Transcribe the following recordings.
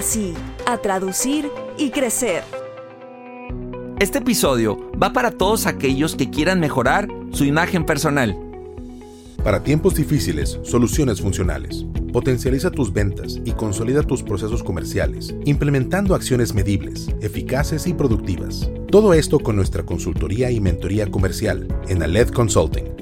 sí, a traducir y crecer. Este episodio va para todos aquellos que quieran mejorar su imagen personal. Para tiempos difíciles, soluciones funcionales. Potencializa tus ventas y consolida tus procesos comerciales, implementando acciones medibles, eficaces y productivas. Todo esto con nuestra consultoría y mentoría comercial en Aled Consulting.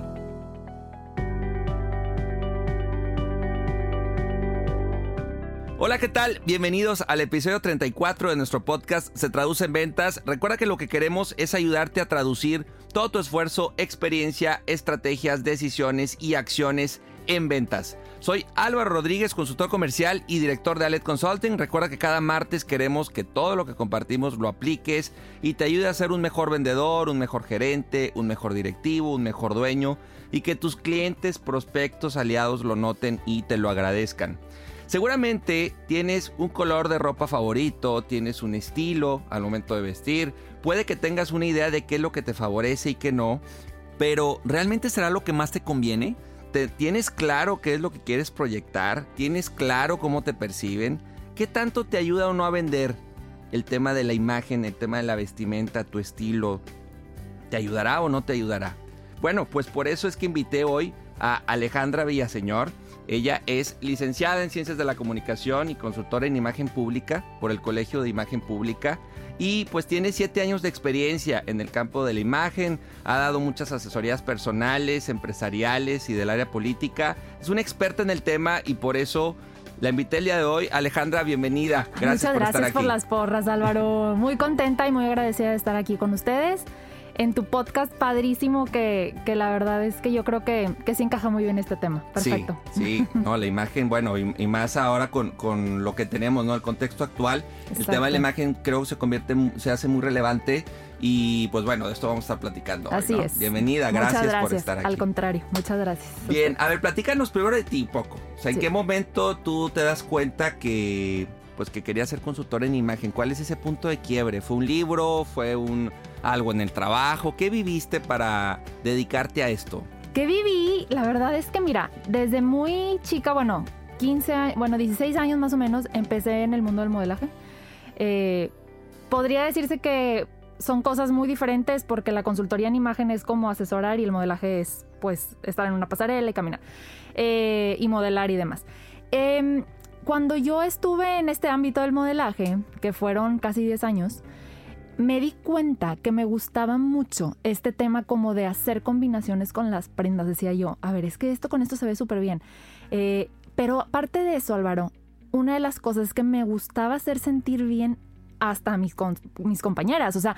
Hola, ¿qué tal? Bienvenidos al episodio 34 de nuestro podcast Se Traduce en Ventas. Recuerda que lo que queremos es ayudarte a traducir todo tu esfuerzo, experiencia, estrategias, decisiones y acciones en ventas. Soy Álvaro Rodríguez, consultor comercial y director de Alet Consulting. Recuerda que cada martes queremos que todo lo que compartimos lo apliques y te ayude a ser un mejor vendedor, un mejor gerente, un mejor directivo, un mejor dueño y que tus clientes, prospectos, aliados lo noten y te lo agradezcan. Seguramente tienes un color de ropa favorito, tienes un estilo al momento de vestir, puede que tengas una idea de qué es lo que te favorece y qué no, pero ¿realmente será lo que más te conviene? ¿Tienes claro qué es lo que quieres proyectar? ¿Tienes claro cómo te perciben? ¿Qué tanto te ayuda o no a vender el tema de la imagen, el tema de la vestimenta, tu estilo? ¿Te ayudará o no te ayudará? Bueno, pues por eso es que invité hoy a Alejandra Villaseñor. Ella es licenciada en Ciencias de la Comunicación y consultora en Imagen Pública por el Colegio de Imagen Pública y pues tiene siete años de experiencia en el campo de la imagen, ha dado muchas asesorías personales, empresariales y del área política. Es una experta en el tema y por eso la invité el día de hoy. Alejandra, bienvenida. Gracias Muchas gracias por las porras, Álvaro. Muy contenta y muy agradecida de estar aquí con ustedes en tu podcast padrísimo que, que, la verdad es que yo creo que, que sí encaja muy bien este tema. Perfecto. Sí, no, la imagen, bueno, y, más ahora con, con, lo que tenemos, ¿no? El contexto actual, el tema de la imagen creo que se convierte, se hace muy relevante y pues bueno, de esto vamos a estar platicando. Así es. Bienvenida, gracias, por estar aquí. Al contrario, muchas gracias. Bien, a ver, platícanos primero de ti un poco. O sea, ¿en qué momento tú te das cuenta que pues que querías ser consultor en imagen? ¿Cuál es ese punto de quiebre? ¿Fue un libro? ¿Fue un algo en el trabajo? ¿Qué viviste para dedicarte a esto? ¿Qué viví? La verdad es que mira, desde muy chica, bueno, 15, bueno, 16 años más o menos, empecé en el mundo del modelaje. Eh, podría decirse que son cosas muy diferentes porque la consultoría en imagen es como asesorar y el modelaje es pues estar en una pasarela y caminar eh, y modelar y demás. Em, cuando yo estuve en este ámbito del modelaje, que fueron casi 10 años, me di cuenta que me gustaba mucho este tema como de hacer combinaciones con las prendas. Decía yo, a ver, es que esto con esto se ve súper bien. Eh, pero aparte de eso, Álvaro, una de las cosas es que me gustaba hacer sentir bien hasta mis, mis compañeras. O sea,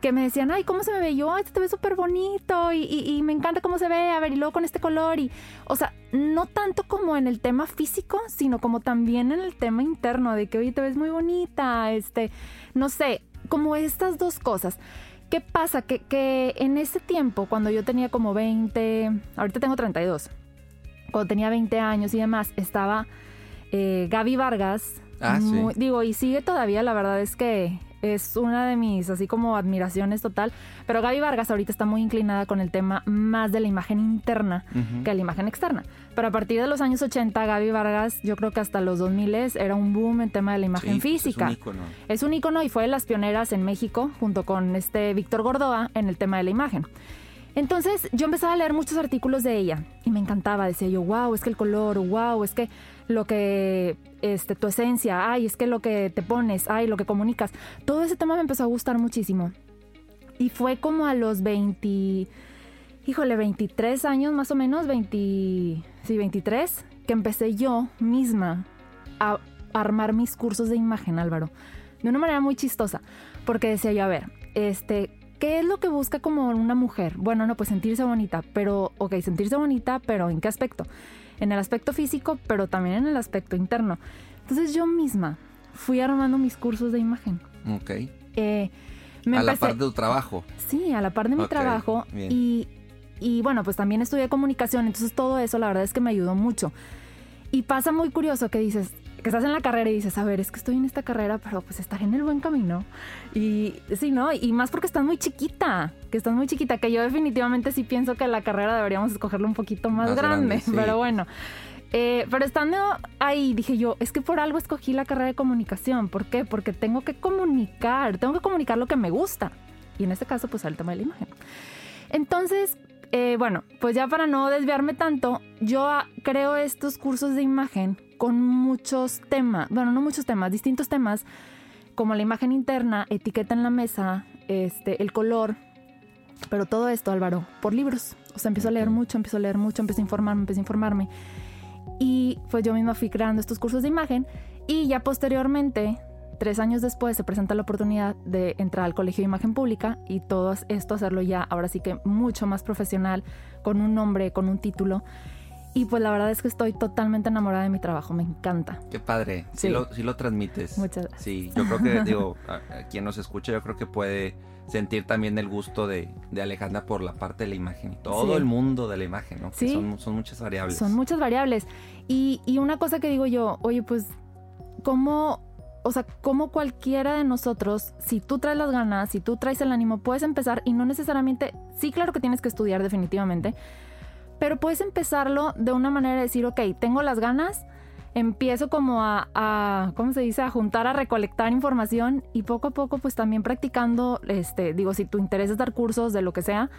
que me decían, ay, ¿cómo se me ve? Yo, ay, te ve súper bonito y, me encanta cómo se ve, a ver, y luego con este color. Y, o sea, no tanto como en el tema físico, sino como también en el tema interno, de que, oye, te ves muy bonita, este, no sé, como estas dos cosas. ¿Qué pasa? Que, que en ese tiempo, cuando yo tenía como 20, ahorita tengo 32, cuando tenía 20 años y demás, estaba eh, Gaby Vargas. Ah, sí. Digo, y sigue todavía, la verdad es que es una de mis así como admiraciones total. Pero Gaby Vargas ahorita está muy inclinada con el tema más de la imagen interna que la imagen externa. Pero a partir de los años 80, Gaby Vargas, yo creo que hasta los 2000 era un boom en tema de la imagen pues, física. es un ícono. Es un ícono y fue de las pioneras en México junto con este Víctor Gordoa en el tema de la imagen. Entonces yo empezaba a leer muchos artículos de ella y me encantaba. Decía yo, wow, es que el color, wow, es que lo que, este, tu esencia, ay, es que lo que te pones, ay, lo que comunicas. Todo ese tema me empezó a gustar muchísimo. Y fue como a los 20, híjole, 23 años más o menos, 20, sí, 23, que empecé yo misma a armar mis cursos de imagen, Álvaro. De una manera muy chistosa, porque decía yo, a ver, este, ¿qué es lo que busca como una mujer? Bueno, no, pues sentirse bonita, pero, ok, sentirse bonita, pero ¿en qué aspecto? En el aspecto físico, pero también en el aspecto interno. Entonces yo misma fui armando mis cursos de imagen. Ok. Eh, me a la par de tu trabajo. Sí, a la par de mi trabajo. Y, y bueno, pues también estudié comunicación, entonces todo eso la verdad es que me ayudó mucho. Y pasa muy curioso que dices, que estás en la carrera y dices, a ver, es que estoy en esta carrera, pero pues estaré en el buen camino. Y sí, ¿no? Y más porque estás muy chiquita, que estás muy chiquita, que yo definitivamente sí pienso que la carrera deberíamos escogerla un poquito más, grande, pero bueno. Eh, pero estando ahí, dije yo, es que por algo escogí la carrera de comunicación. ¿Por qué? Porque tengo que comunicar, tengo que comunicar lo que me gusta. Y en este caso, pues el tema de la imagen. Entonces, eh, bueno, pues ya para no desviarme tanto, yo creo estos cursos de imagen con muchos temas, bueno, no muchos temas, distintos temas, como la imagen interna, etiqueta en la mesa, este, el color, pero todo esto, Álvaro, por libros. O sea, empiezo a leer mucho, empiezo a leer mucho, empiezo a informarme, empiezo a informarme. Y pues yo misma fui creando estos cursos de imagen y ya posteriormente, tres años después, se presenta la oportunidad de entrar al Colegio de Imagen Pública y todo esto hacerlo ya, ahora sí que mucho más profesional, con un nombre, con un título. Y pues la verdad es que estoy totalmente enamorada de mi trabajo, me encanta. Qué padre, sí, Lo, lo transmites. Muchas gracias. Sí, yo creo que, digo, a, quien nos escucha, yo creo que puede sentir también el gusto de, de Alejandra por la parte de la imagen y todo el mundo de la imagen, ¿no? Sí. Son, son, muchas variables. Son muchas variables. Y, y una cosa que digo yo, oye, pues, ¿cómo o sea, como cualquiera de nosotros, si tú traes las ganas, si tú traes el ánimo, puedes empezar y no necesariamente, sí, claro que tienes que estudiar definitivamente, pero puedes empezarlo de una manera de decir, ok, tengo las ganas, empiezo como a, ¿cómo se dice?, a juntar, a recolectar información y poco a poco pues también practicando, este, digo, si tu interés es dar cursos de lo que sea,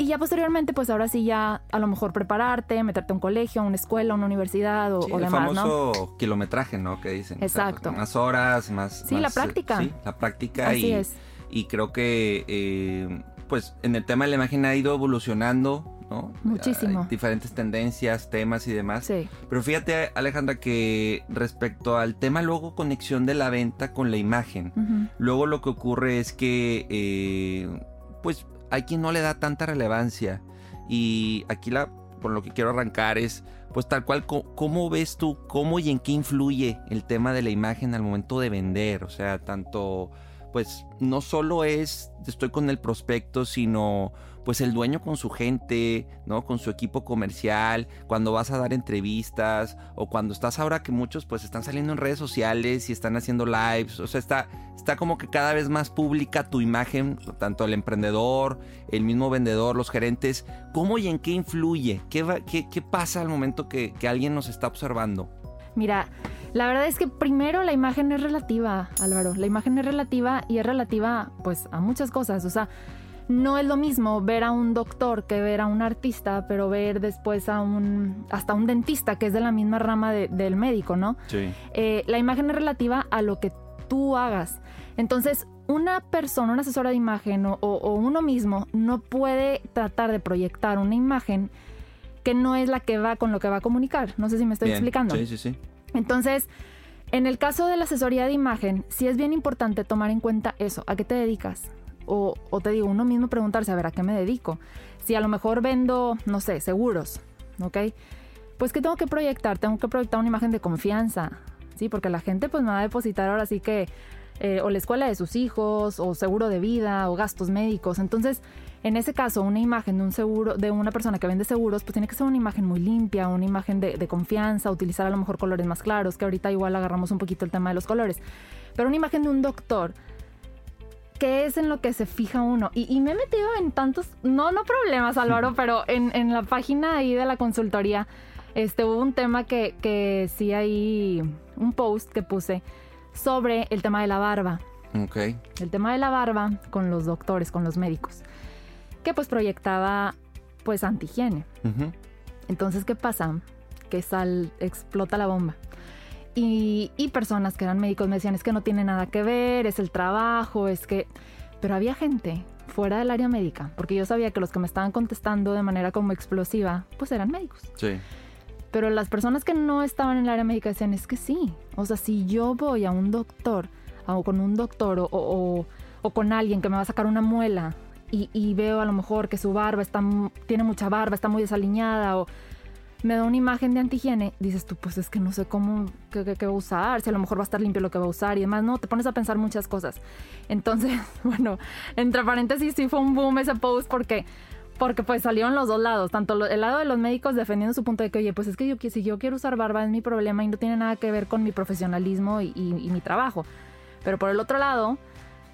y ya posteriormente, pues ahora sí ya a lo mejor prepararte, meterte a un colegio, a una escuela, a una universidad o, sí, o el demás, famoso kilometraje, ¿no? Que dicen. Exacto. más horas, más... Sí, la práctica. sí, la práctica. Así y, es. Y creo que, eh, pues en el tema de la imagen ha ido evolucionando Muchísimo. Hay diferentes tendencias, temas y demás. Sí. Pero fíjate, Alejandra, que respecto al tema luego conexión de la venta con la imagen, luego lo que ocurre es que, eh, pues, hay quien no le da tanta relevancia. Y aquí la, por lo que quiero arrancar es, pues tal cual, ¿cómo ves tú, cómo y en qué influye el tema de la imagen al momento de vender? O sea, tanto, pues, no solo es, estoy con el prospecto, sino pues el dueño con su gente, ¿no? Con su equipo comercial, cuando vas a dar entrevistas o cuando estás ahora que muchos pues están saliendo en redes sociales y están haciendo lives, o sea, está, está como que cada vez más pública tu imagen, tanto el emprendedor, el mismo vendedor, los gerentes, ¿cómo y en qué influye? ¿Qué, qué, pasa al momento que, que alguien nos está observando? Mira, la verdad es que primero la imagen es relativa, Álvaro. La imagen es relativa y es relativa pues a muchas cosas. O sea, no es lo mismo ver a un doctor que ver a un artista, pero ver después a un, hasta un dentista que es de la misma rama del médico, ¿no? Sí. Eh, la imagen es relativa a lo que tú hagas. Entonces, una persona, una asesora de imagen o, uno mismo no puede tratar de proyectar una imagen que no es la que va con lo que va a comunicar. No sé si me estoy explicando. Sí, sí, sí. Entonces, en el caso de la asesoría de imagen, sí es bien importante tomar en cuenta eso, a qué te dedicas, o, te digo, uno mismo preguntarse, a ver, ¿a qué me dedico? Si a lo mejor vendo, no sé, seguros, ¿ok? Pues que tengo que proyectar, tengo que proyectar una imagen de confianza, ¿sí? Porque la gente pues me va a depositar ahora sí que eh, o la escuela de sus hijos, o seguro de vida, o gastos médicos. Entonces, en ese caso, una imagen de un seguro, de una persona que vende seguros, pues tiene que ser una imagen muy limpia, una imagen de, de, confianza, utilizar a lo mejor colores más claros, que ahorita igual agarramos un poquito el tema de los colores. Pero una imagen de un doctor qué es en lo que se fija uno. Y, me he metido en tantos, no, no problemas, Álvaro, pero en, la página ahí de la consultoría, este, hubo un tema que, que sí hay un post que puse sobre el tema de la barba. Ok. El tema de la barba con los doctores, con los médicos. que pues proyectaba pues antihigiene. Entonces, ¿qué pasa? Que sal, explota la bomba. Y, y personas que eran médicos me decían, es que no tiene nada que ver, es el trabajo, es que... Pero había gente fuera del área médica, porque yo sabía que los que me estaban contestando de manera como explosiva, pues eran médicos. Sí. Pero las personas que no estaban en el área médica decían, es que sí. O sea, si yo voy a un doctor, o con un doctor, o, o- o con alguien que me va a sacar una muela, y, y veo a lo mejor que su barba está, tiene mucha barba, está muy desaliñada, o me da una imagen de antihigiene, dices tú, pues es que no sé cómo, qué, qué- qué va a usar, si a lo mejor va a estar limpio lo que va a usar y demás. No, te pones a pensar muchas cosas. Entonces, bueno, entre paréntesis, sí fue un boom ese post porque porque pues salieron los dos lados, tanto el lado de los médicos defendiendo su punto de que, oye, pues es que yo, si yo quiero usar barba es mi problema y no tiene nada que ver con mi profesionalismo y mi trabajo. Pero por el otro lado,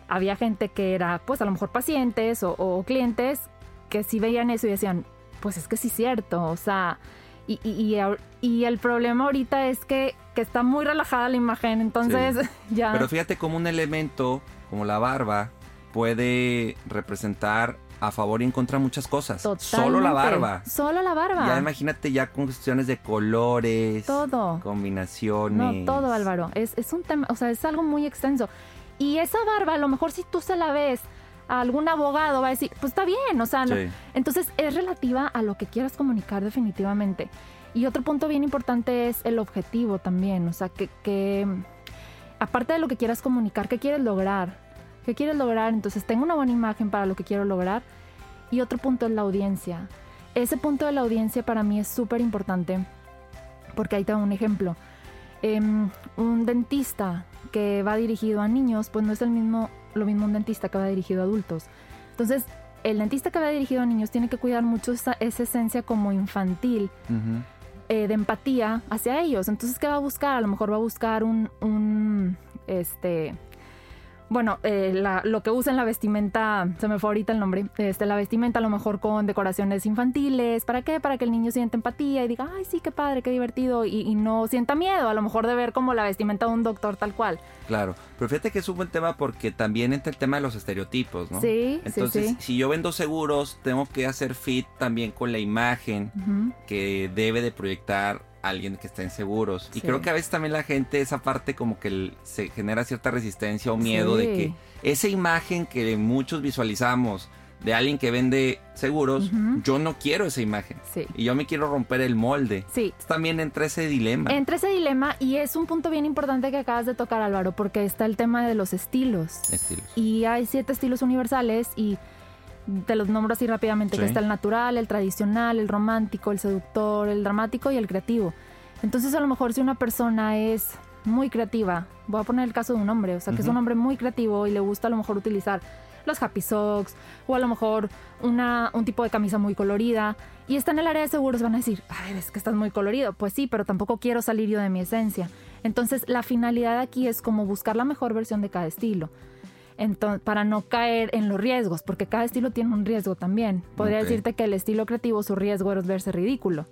había gente que era, pues a lo mejor pacientes o, o clientes que sí veían eso y decían, pues es que sí es cierto, o sea, y, y, y ahor- y el problema ahorita es que, que está muy relajada la imagen, entonces ya... Pero fíjate cómo un elemento como la barba puede representar a favor y en contra muchas cosas. Solo la Totalmente. barba. Solo la barba. Ya imagínate ya con cuestiones de colores, Todo. combinaciones. No, todo, Álvaro. Es, es un tema, o sea, es algo muy extenso. Y esa barba, a lo mejor si tú se la ves algún abogado, va a decir, pues está bien, o sea, no- Sí. entonces es relativa a lo que quieras comunicar definitivamente. Y otro punto bien importante es el objetivo también, o sea, que, que aparte de lo que quieras comunicar, ¿qué quieres lograr? ¿Qué quieres lograr? Entonces tengo una buena imagen para lo que quiero lograr. Y otro punto es la audiencia. Ese punto de la audiencia para mí es súper importante porque ahí te un ejemplo. Em, un dentista que va dirigido a niños, pues no es el mismo, lo mismo un dentista que va dirigido a adultos. Entonces, el dentista que va dirigido a niños tiene que cuidar mucho esa, esa esencia como infantil eh, de empatía hacia ellos. Entonces, ¿qué va a buscar? A lo mejor va a buscar un, un, este, bueno, eh, la- lo que usa en la vestimenta, se me fue ahorita el nombre, este, la vestimenta a lo mejor con decoraciones infantiles. ¿Para qué? Para que el niño sienta empatía y diga, ay, sí, qué padre, qué divertido, y, y no sienta miedo a lo mejor de ver como la vestimenta de un doctor tal cual. Claro, pero fíjate que es un buen tema porque también entra el tema de los estereotipos, ¿no? Sí, Entonces, sí, sí. si yo vendo seguros, tengo que hacer fit también con la imagen que debe de proyectar alguien que está en seguros. Y creo que a veces también la gente, esa parte como que se genera cierta resistencia o miedo de que esa imagen que muchos visualizamos de alguien que vende seguros, yo no quiero esa imagen. Sí. Y yo me quiero romper el molde. Sí, También entra ese dilema. Entre ese dilema, y es un punto bien importante que acabas de tocar, Álvaro, porque está el tema de los estilos. Estilos. Y hay siete estilos universales y te los nombro así rápidamente, Sí. que está el natural, el tradicional, el romántico, el seductor, el dramático y el creativo. Entonces a lo mejor si una persona es muy creativa, voy a poner el caso de un hombre, o sea que es Ujú. un hombre muy creativo y le gusta a lo mejor utilizar los happy socks o a lo mejor una, un tipo de camisa muy colorida y está en el área de seguros van a decir, ay, es que estás muy colorido. Pues sí, pero tampoco quiero salir yo de mi esencia. Entonces la finalidad aquí es como buscar la mejor versión de cada estilo. Entonces, para no caer en los riesgos, porque cada estilo tiene un riesgo también. Podría Ok. decirte que el estilo creativo, su riesgo es verse ridículo.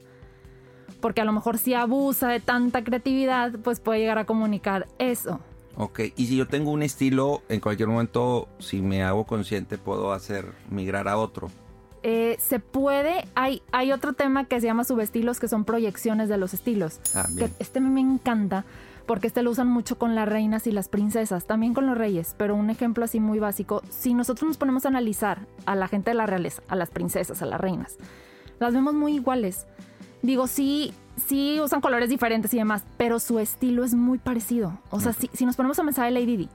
Porque a lo mejor si abusa de tanta creatividad, pues puede llegar a comunicar eso. Ok, y si yo tengo un estilo, en cualquier momento, si me hago consciente, puedo hacer migrar a otro. Eh, se puede, hay, hay otro tema que se llama subestilos, que son proyecciones de los estilos. Ah, Que bien. este me encanta porque este lo usan mucho con las reinas y las princesas, también con los reyes, pero un ejemplo así muy básico, si nosotros nos ponemos a analizar a la gente de la realeza, a las princesas, a las reinas, las vemos muy iguales. Digo, sí, sí usan colores diferentes y demás, pero su estilo es muy parecido. O sea, si, si nos ponemos a pensar en Lady Di,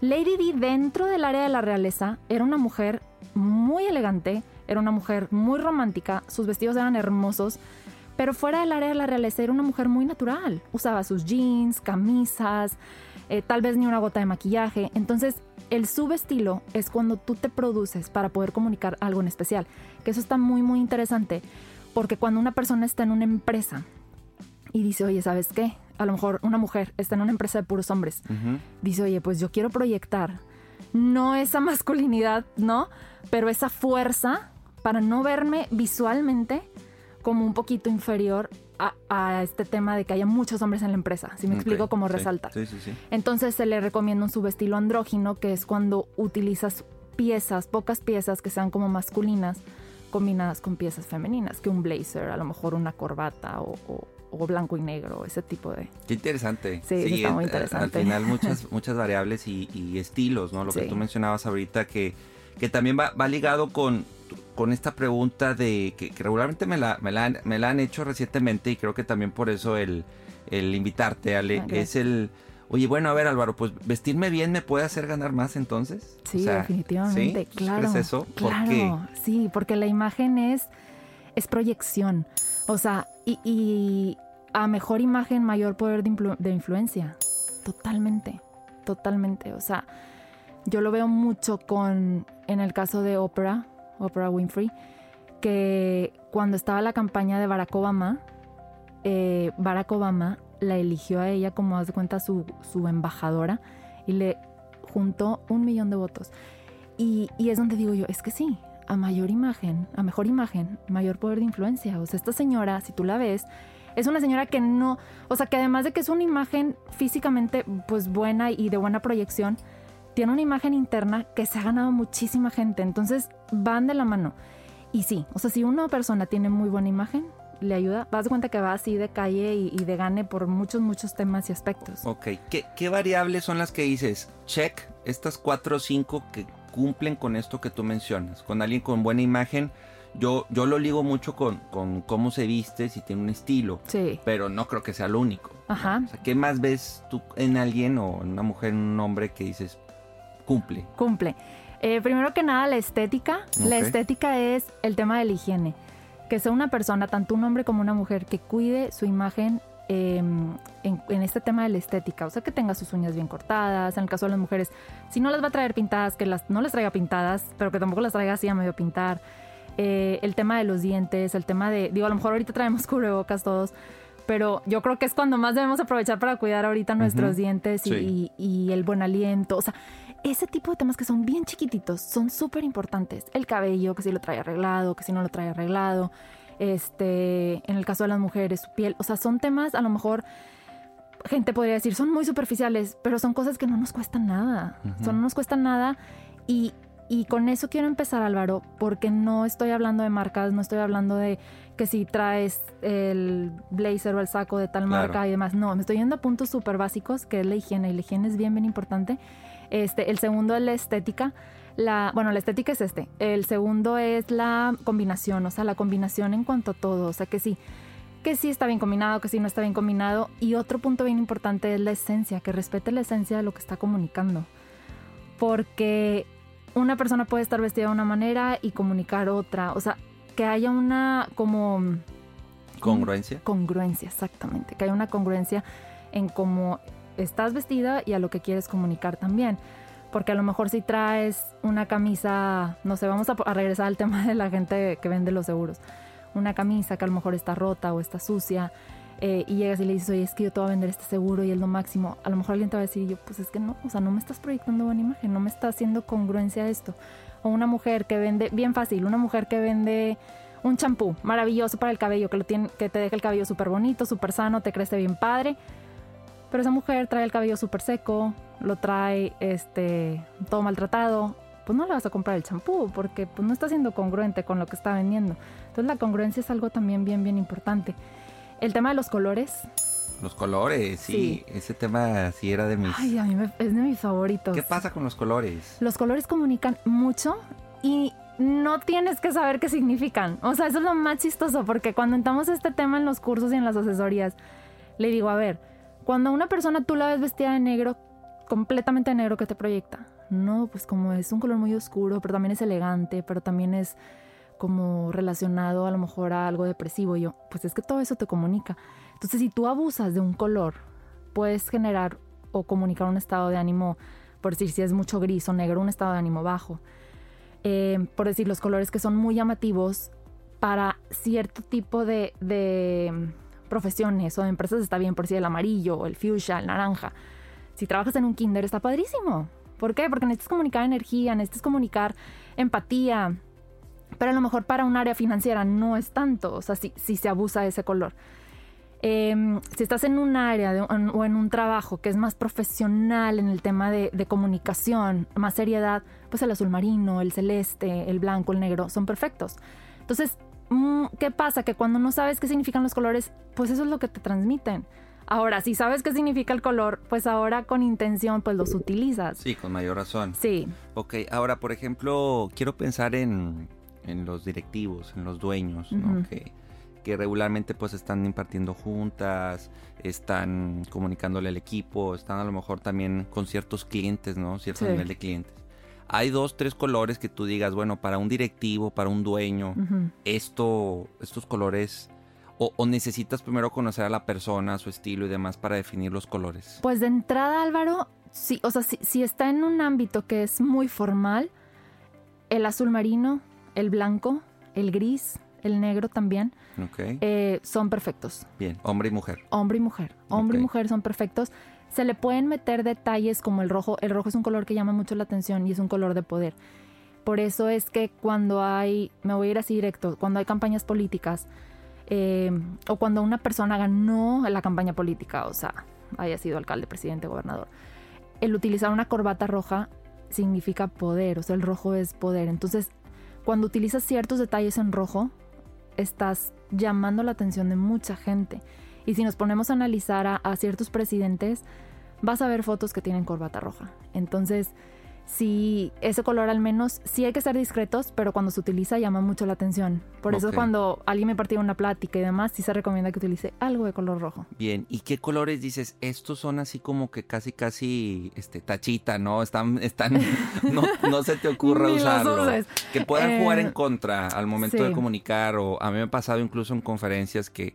Lady Di dentro del área de la realeza era una mujer muy elegante, era una mujer muy romántica, sus vestidos eran hermosos, pero fuera del área de la realeza era una mujer muy natural. Usaba sus jeans, camisas, eh, tal vez ni una gota de maquillaje. Entonces, el subestilo es cuando tú te produces para poder comunicar algo en especial. Que eso está muy, muy interesante. Porque cuando una persona está en una empresa y dice, oye, ¿sabes qué? A lo mejor una mujer está en una empresa de puros hombres. Dice, oye, pues yo quiero proyectar no esa masculinidad, ¿no? Pero esa fuerza para no verme visualmente como un poquito inferior a, a este tema de que haya muchos hombres en la empresa. Si me explico cómo sí, resalta. Sí, sí, sí. Entonces se le recomienda un subestilo andrógino, que es cuando utilizas piezas, pocas piezas que sean como masculinas combinadas con piezas femeninas, que un blazer, a lo mejor una corbata o, blanco y negro, ese tipo de... Qué interesante. Sí, está muy interesante. Al final muchas, muchas variables y, estilos, ¿no? Lo que tú mencionabas ahorita que, que también va, va ligado con, con esta pregunta de que, regularmente me la, me la, me, la, han hecho recientemente y creo que también por eso el, el invitarte, Ale, es el Oye, bueno, a ver Álvaro, pues vestirme bien me puede hacer ganar más entonces. Sí, definitivamente, claro. ¿Crees eso? ¿Por claro, sí, porque la imagen es, es proyección. O sea, y, a mejor imagen, mayor poder de, de influencia. Totalmente, totalmente. O sea, yo lo veo mucho con, en el caso de Oprah, Oprah Winfrey, que cuando estaba la campaña de Barack Obama, eh, Barack Obama la eligió a ella como, haz de cuenta, su, su embajadora y le juntó un millón de votos. Y, y, es donde digo yo, es que sí, a mayor imagen, a mejor imagen, mayor poder de influencia. O sea, esta señora, si tú la ves, es una señora que no, o sea, que además de que es una imagen físicamente pues buena y de buena proyección, tiene una imagen interna que se ha ganado muchísima gente. Entonces van de la mano. Y sí, o sea, si una persona tiene muy buena imagen, le ayuda. Vas de cuenta que va así de calle y, de gane por muchos, muchos temas y aspectos. Ok, ¿Qué, ¿qué variables son las que dices? Check, estas cuatro o cinco que cumplen con esto que tú mencionas. Con alguien con buena imagen, yo, yo lo ligo mucho con, con cómo se viste, si tiene un estilo. Sí. Pero no creo que sea lo único. Ajá. O sea, ¿qué más ves tú en alguien o en una mujer, en un hombre que dices cumple? Cumple. Eh, primero que nada, la estética. La estética es el tema de la higiene que sea una persona, tanto un hombre como una mujer, que cuide su imagen em, en, este tema de la estética, o sea, que tenga sus uñas bien cortadas, en el caso de las mujeres, si no las va a traer pintadas, que las, no les traiga pintadas, pero que tampoco las traiga así a medio pintar. Eh, el tema de los dientes, el tema de, digo, a lo mejor ahorita traemos cubrebocas todos, pero yo creo que es cuando más debemos aprovechar para cuidar ahorita nuestros dientes y, y, el buen aliento. O sea, ese tipo de temas que son bien chiquititos son súper importantes. El cabello, que si lo trae arreglado, que si no lo trae arreglado. Este, en el caso de las mujeres, su piel. O sea, son temas a lo mejor gente podría decir son muy superficiales, pero son cosas que no nos cuestan nada. no nos cuestan nada y, y con eso quiero empezar, Álvaro, porque no estoy hablando de marcas, no estoy hablando de que si traes el blazer o el saco de tal marca y demás. No, me estoy yendo a puntos súper básicos, que es la higiene, y la higiene es bien, bien importante. Este, el segundo es la estética. La, bueno, la estética es este. El segundo es la combinación, o sea, la combinación en cuanto a todo. O sea, que sí, que sí está bien combinado, que sí no está bien combinado. Y otro punto bien importante es la esencia, que respete la esencia de lo que está comunicando. Porque una persona puede estar vestida de una manera y comunicar otra. O sea, que haya una como... Congruencia. Congruencia, exactamente. Que haya una congruencia en cómo estás vestida y a lo que quieres comunicar también. Porque a lo mejor si traes una camisa, no sé, vamos a, regresar al tema de la gente que vende los seguros. Una camisa que a lo mejor está rota o está sucia eh, y llegas y le dices, oye, es que yo te voy a vender este seguro y es lo máximo. A lo mejor alguien te va a decir, yo, pues es que no, o sea, no me estás proyectando buena imagen, no me está haciendo congruencia esto. O una mujer que vende, bien fácil, una mujer que vende un champú maravilloso para el cabello, que, lo tiene, que te deja el cabello súper bonito, súper sano, te crece bien padre pero esa mujer trae el cabello súper seco, lo trae este, todo maltratado, pues no le vas a comprar el champú porque pues, no está siendo congruente con lo que está vendiendo. Entonces la congruencia es algo también bien, bien importante. El tema de los colores. Los colores, sí. Ese tema sí era de mis... Ay, a mí es de mis favoritos. ¿Qué pasa con los colores? Los colores comunican mucho y no tienes que saber qué significan. O sea, eso es lo más chistoso porque cuando entramos este tema en los cursos y en las asesorías, le digo, a ver, cuando una persona tú la ves vestida de negro, completamente negro, ¿qué te proyecta? No, pues como es un color muy oscuro, pero también es elegante, pero también es como relacionado a lo mejor a algo depresivo. yo, pues es que todo eso te comunica. Entonces, si tú abusas de un color, puedes generar o comunicar un estado de ánimo, por decir si es mucho gris o negro, un estado de ánimo bajo. Eh, por decir, los colores que son muy llamativos para cierto tipo de profesiones o empresas está bien por si el amarillo o el fuchsia, el naranja. Si trabajas en un kinder está padrísimo. ¿Por qué? Porque necesitas comunicar energía, necesitas comunicar empatía. Pero a lo mejor para un área financiera no es tanto, o sea, si, si se abusa de ese color. Em, si estás en un área de- o en un trabajo que es más profesional en el tema de, de comunicación, más seriedad, pues el azul marino, el celeste, el blanco, el negro son perfectos. Entonces, ¿qué pasa? Que cuando no sabes qué significan los colores, pues eso es lo que te transmiten. Ahora, si sabes qué significa el color, pues ahora con intención, pues los utilizas. Sí, con mayor razón. Sí, Ok, ahora, por ejemplo, quiero pensar en, en los directivos, en los dueños, ¿no? Que, que regularmente pues están impartiendo juntas, están comunicándole al equipo, están a lo mejor también con ciertos clientes, ¿no? Cierto Sí. nivel de clientes. Hay dos, tres colores que tú digas, bueno, para un directivo, para un dueño, esto, estos colores, o, o necesitas primero conocer a la persona, su estilo y demás para definir los colores. Pues de entrada, Álvaro, sí, o sea, si, si está en un ámbito que es muy formal, el azul marino, el blanco, el gris, el negro también, eh, son perfectos. bien, hombre y mujer. Hombre y mujer. Hombre y mujer son perfectos. Se le pueden meter detalles como el rojo. El rojo es un color que llama mucho la atención y es un color de poder. Por eso es que cuando hay, me voy a ir así directo, cuando hay campañas políticas eh, o cuando una persona ganó la campaña política, o sea, haya sido alcalde, presidente, gobernador, el utilizar una corbata roja significa poder, o sea, el rojo es poder. Entonces, cuando utilizas ciertos detalles en rojo, estás llamando la atención de mucha gente. Y si nos ponemos a analizar a, a ciertos presidentes, vas a ver fotos que tienen corbata roja. Entonces, sí, ese color al menos, sí hay que ser discretos, pero cuando se utiliza llama mucho la atención. Por eso cuando alguien me partía una plática y demás, sí se recomienda que utilice algo de color rojo. Bien, ¿y qué colores dices? Estos son así como que casi, casi, este, tachita, ¿no? Están, están, no, no se te ocurra usarlo. Que puedan Eh, jugar en contra al momento sí. de comunicar, o a mí me ha pasado incluso en conferencias que,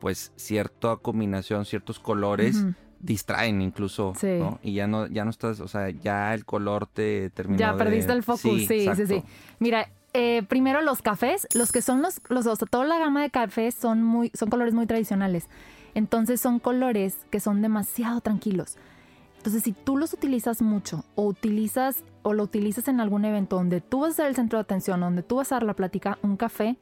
pues, cierta combinación, ciertos colores distraen incluso, Sí. ¿no? Y ya no, ya no estás, o sea, ya el color te terminó Ya de- perdiste el focus, sí, sí, sí. Mira, eh, primero los cafés, los que son los, los, o sea, toda la gama de cafés son muy, son colores muy tradicionales. Entonces son colores que son demasiado tranquilos. Entonces, si tú los utilizas mucho o utilizas o lo utilizas en algún evento donde tú vas a ser el centro de atención, donde tú vas a dar la plática, un café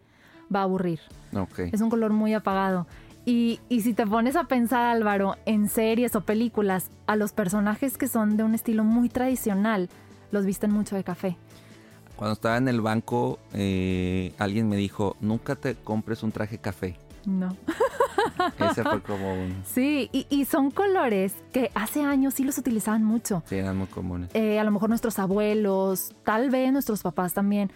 va a aburrir. Ok. Es un color muy apagado. Y, y si te pones a pensar, Álvaro, en series o películas, a los personajes que son de un estilo muy tradicional, los visten mucho de café. Cuando estaba en el banco, eh, alguien me dijo, nunca te compres un traje café. No. Ese fue como un... Sí, y, y son colores que hace años sí los utilizaban mucho. Sí, eran muy comunes. Eh, a lo mejor nuestros abuelos, tal vez nuestros papás también,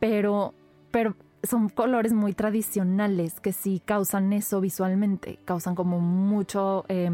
pero, pero son colores muy tradicionales que sí causan eso visualmente, causan como mucho, eh,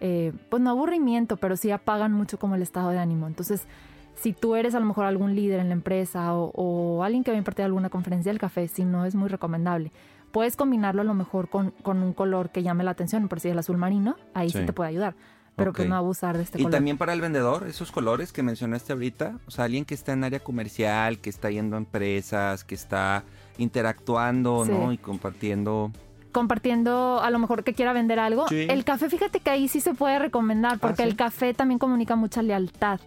eh, pues no aburrimiento, pero sí apagan mucho como el estado de ánimo. Entonces, si tú eres a lo mejor algún líder en la empresa o, o alguien que va a impartir alguna conferencia del café, sí no es muy recomendable. Puedes combinarlo a lo mejor con, con un color que llame la atención, por si el azul marino, ahí sí, Sí. te puede ayudar. Pero pues Ok. no abusar de este Y color. también para el vendedor, esos colores que mencionaste ahorita, o sea, alguien que está en área comercial, que está yendo a empresas, que está interactuando, Sí. ¿no? Y compartiendo. compartiendo a lo mejor que quiera vender algo. Sí. El café, fíjate que ahí sí se puede recomendar porque Ah, ¿sí? el café también comunica mucha lealtad.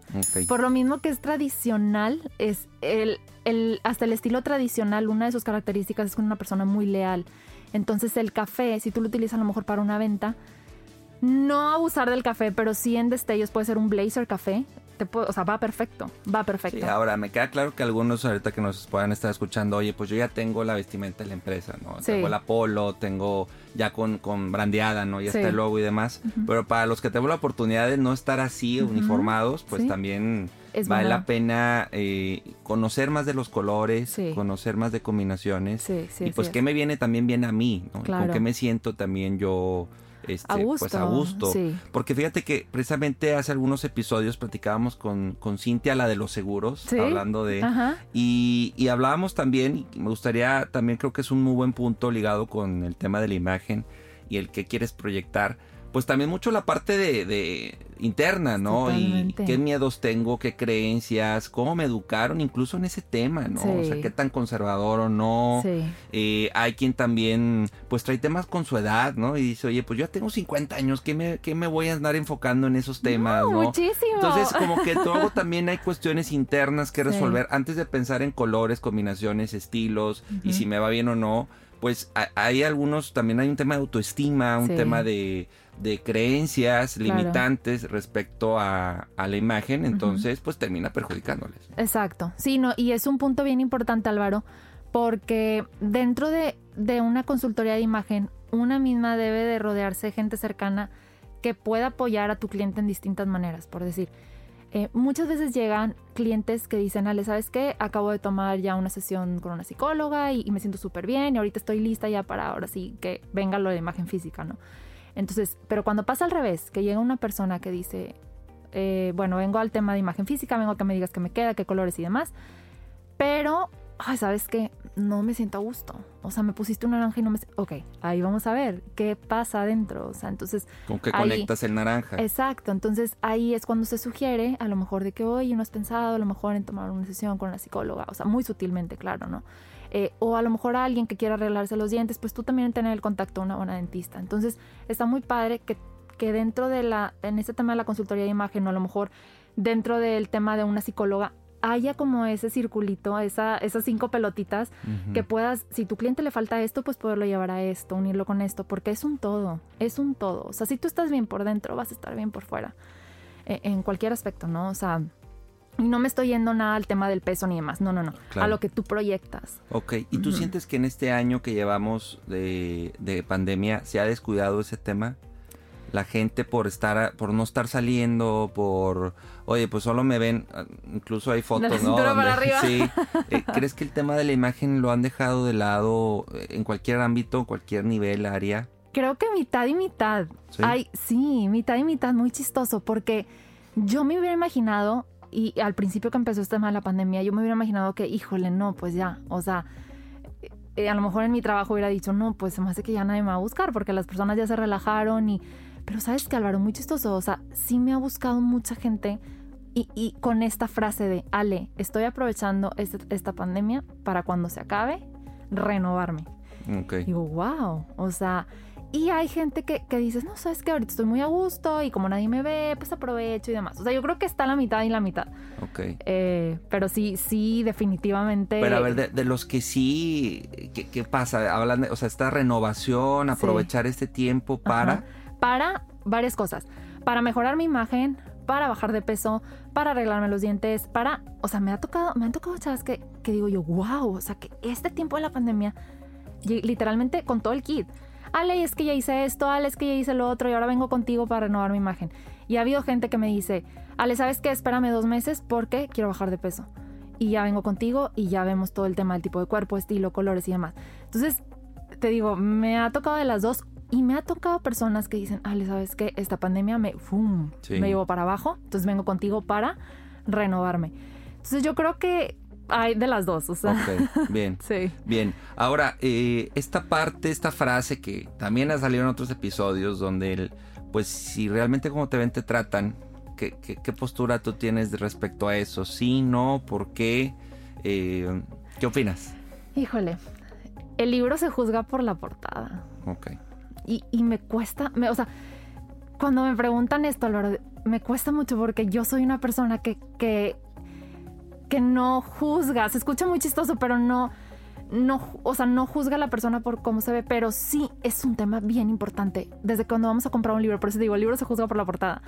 Por lo mismo que es tradicional, es el, el, hasta el estilo tradicional, una de sus características es que una persona muy leal. Entonces el café, si tú lo utilizas a lo mejor para una venta, no abusar del café, pero sí en destellos puede ser un blazer café. Te puede- o sea, va perfecto, va perfecto. Sí, ahora me queda claro que algunos ahorita que nos puedan estar escuchando, oye, pues yo ya tengo la vestimenta de la empresa, ¿no? Sí. Tengo el Apolo, tengo ya con, con brandeada, ¿no? Ya Sí. está el logo y demás. Pero para los que tenemos la oportunidad de no estar así uniformados, pues Sí. también Es vale la pena eh, conocer más de los colores, Sí. conocer más de combinaciones. Sí, sí, y pues qué me viene también bien a mí, ¿no? Claro. Con qué me siento también yo este, A gusto. pues a gusto. Sí. Porque fíjate que precisamente hace algunos episodios platicábamos con, con Cintia, la de los seguros, Sí. hablando de... Ajá. Y, y hablábamos también, y me gustaría, también creo que es un muy buen punto ligado con el tema de la imagen y el que quieres proyectar. Pues también mucho la parte de, de interna, ¿no? Totalmente. Y qué miedos tengo, qué creencias, cómo me educaron incluso en ese tema, ¿no? O sea, qué tan conservador o no. Sí. Eh, hay quien también, pues trae temas con su edad, ¿no? Y dice, oye, pues yo ya tengo 50 años, ¿qué me, qué me voy a andar enfocando en esos temas, No, no? muchísimo. Entonces, como que luego también hay cuestiones internas que Sí. resolver antes de pensar en colores, combinaciones, estilos y si me va bien o no. pues hay algunos, también hay un tema de autoestima, un tema de, creencias limitantes respecto a, la imagen, entonces pues termina perjudicándoles. Exacto, sí, no, y es un punto bien importante Álvaro, porque dentro de, de una consultoría de imagen, una misma debe de rodearse de gente cercana que pueda apoyar a tu cliente en distintas maneras, por decir, eh, muchas veces llegan clientes que dicen, Ale, ¿sabes qué? Acabo de tomar ya una sesión con una psicóloga y, me siento súper bien y ahorita estoy lista ya para ahora sí que venga lo de imagen física, ¿no? Entonces, pero cuando pasa al revés, que llega una persona que dice, eh, bueno, vengo al tema de imagen física, vengo a que me digas qué me queda, qué colores y demás, pero ay, ¿sabes qué? No me siento a gusto. O sea, me pusiste un naranja y no me... Ok, ahí vamos a ver qué pasa adentro. O sea, entonces... ¿Con qué conectas el naranja? Exacto, entonces ahí es cuando se sugiere a lo mejor de que, oye, no has pensado a lo mejor en tomar una sesión con una psicóloga. O sea, muy sutilmente, claro, ¿no? Eh, o a lo mejor a alguien que quiera arreglarse los dientes, pues tú también tener el contacto a una buena dentista. Entonces, está muy padre que, que dentro de la... En este tema de la consultoría de imagen o a lo mejor dentro del tema de una psicóloga haya como ese circulito, esa, esas cinco pelotitas que puedas, si tu cliente le falta esto, pues poderlo llevar a esto, unirlo con esto, porque es un todo, es un todo. O sea, si tú estás bien por dentro, vas a estar bien por fuera, e, en cualquier aspecto, ¿no? O sea, y no me estoy yendo nada al tema del peso ni demás, no, no, no, a lo que tú proyectas. Ok, ¿y tú sientes que en este año que llevamos de, de pandemia se ha descuidado ese tema? la gente por estar por no estar saliendo por oye pues solo me ven ah, incluso hay fotos no sí. Eh, crees que el tema de la imagen lo han dejado de lado eh, en cualquier ámbito cualquier nivel área creo que mitad y mitad. ¿Sí? Ay, sí mitad y mitad muy chistoso porque yo me hubiera imaginado y al principio que empezó este tema de la pandemia yo me hubiera imaginado que híjole no pues ya o sea eh, a lo mejor en mi trabajo hubiera dicho, no, pues se me hace que ya nadie me va a buscar porque las personas ya se relajaron y pero sabes que Álvaro, muy chistoso, o sea, sí me ha buscado mucha gente y, con esta frase de, Ale, estoy aprovechando este, esta pandemia para cuando se acabe, renovarme. Digo, wow, o sea, y hay gente que, que dices, no, sabes que ahorita estoy muy a gusto y como nadie me ve, pues aprovecho y demás. O sea, yo creo que está la mitad y la mitad. Ok. Eh, pero sí, sí, definitivamente. Pero a ver, de, los que sí, ¿qué, pasa? Hablan de, o sea, esta renovación, aprovechar este tiempo para para varias cosas. Para mejorar mi imagen, para bajar de peso, para arreglarme los dientes, para, o sea, me ha tocado, me han tocado chavas que, que digo yo, wow, o sea, que este tiempo de la pandemia, literalmente con todo el kit. Ale, es que ya hice esto, Ale, es que ya hice lo otro y ahora vengo contigo para renovar mi imagen. Y ha habido gente que me dice, Ale, ¿sabes qué? Espérame dos meses porque quiero bajar de peso. Y ya vengo contigo y ya vemos todo el tema del tipo de cuerpo, estilo, colores y demás. Entonces, te digo, me ha tocado de las dos y me ha tocado personas que dicen, Ale, ¿sabes qué? Esta pandemia me, me llevó para abajo, entonces vengo contigo para renovarme. Entonces yo creo que hay de las dos, o sea. Ok, bien. sí. Bien. Ahora, eh, esta parte, esta frase que también ha salido en otros episodios donde, el, pues, si realmente como te ven, te tratan, ¿qué, qué, postura tú tienes respecto a eso? ¿Sí, no? ¿Por qué? Eh, ¿Qué opinas? Híjole, el libro se juzga por la portada. Ok y, me cuesta, me, o sea, cuando me preguntan esto, me cuesta mucho porque yo soy una persona que, que, no juzga, se escucha muy chistoso, pero no, no, o sea, no juzga a la persona por cómo se ve, pero sí es un tema bien importante. Desde cuando vamos a comprar un libro, por eso digo, el libro se juzga por la portada.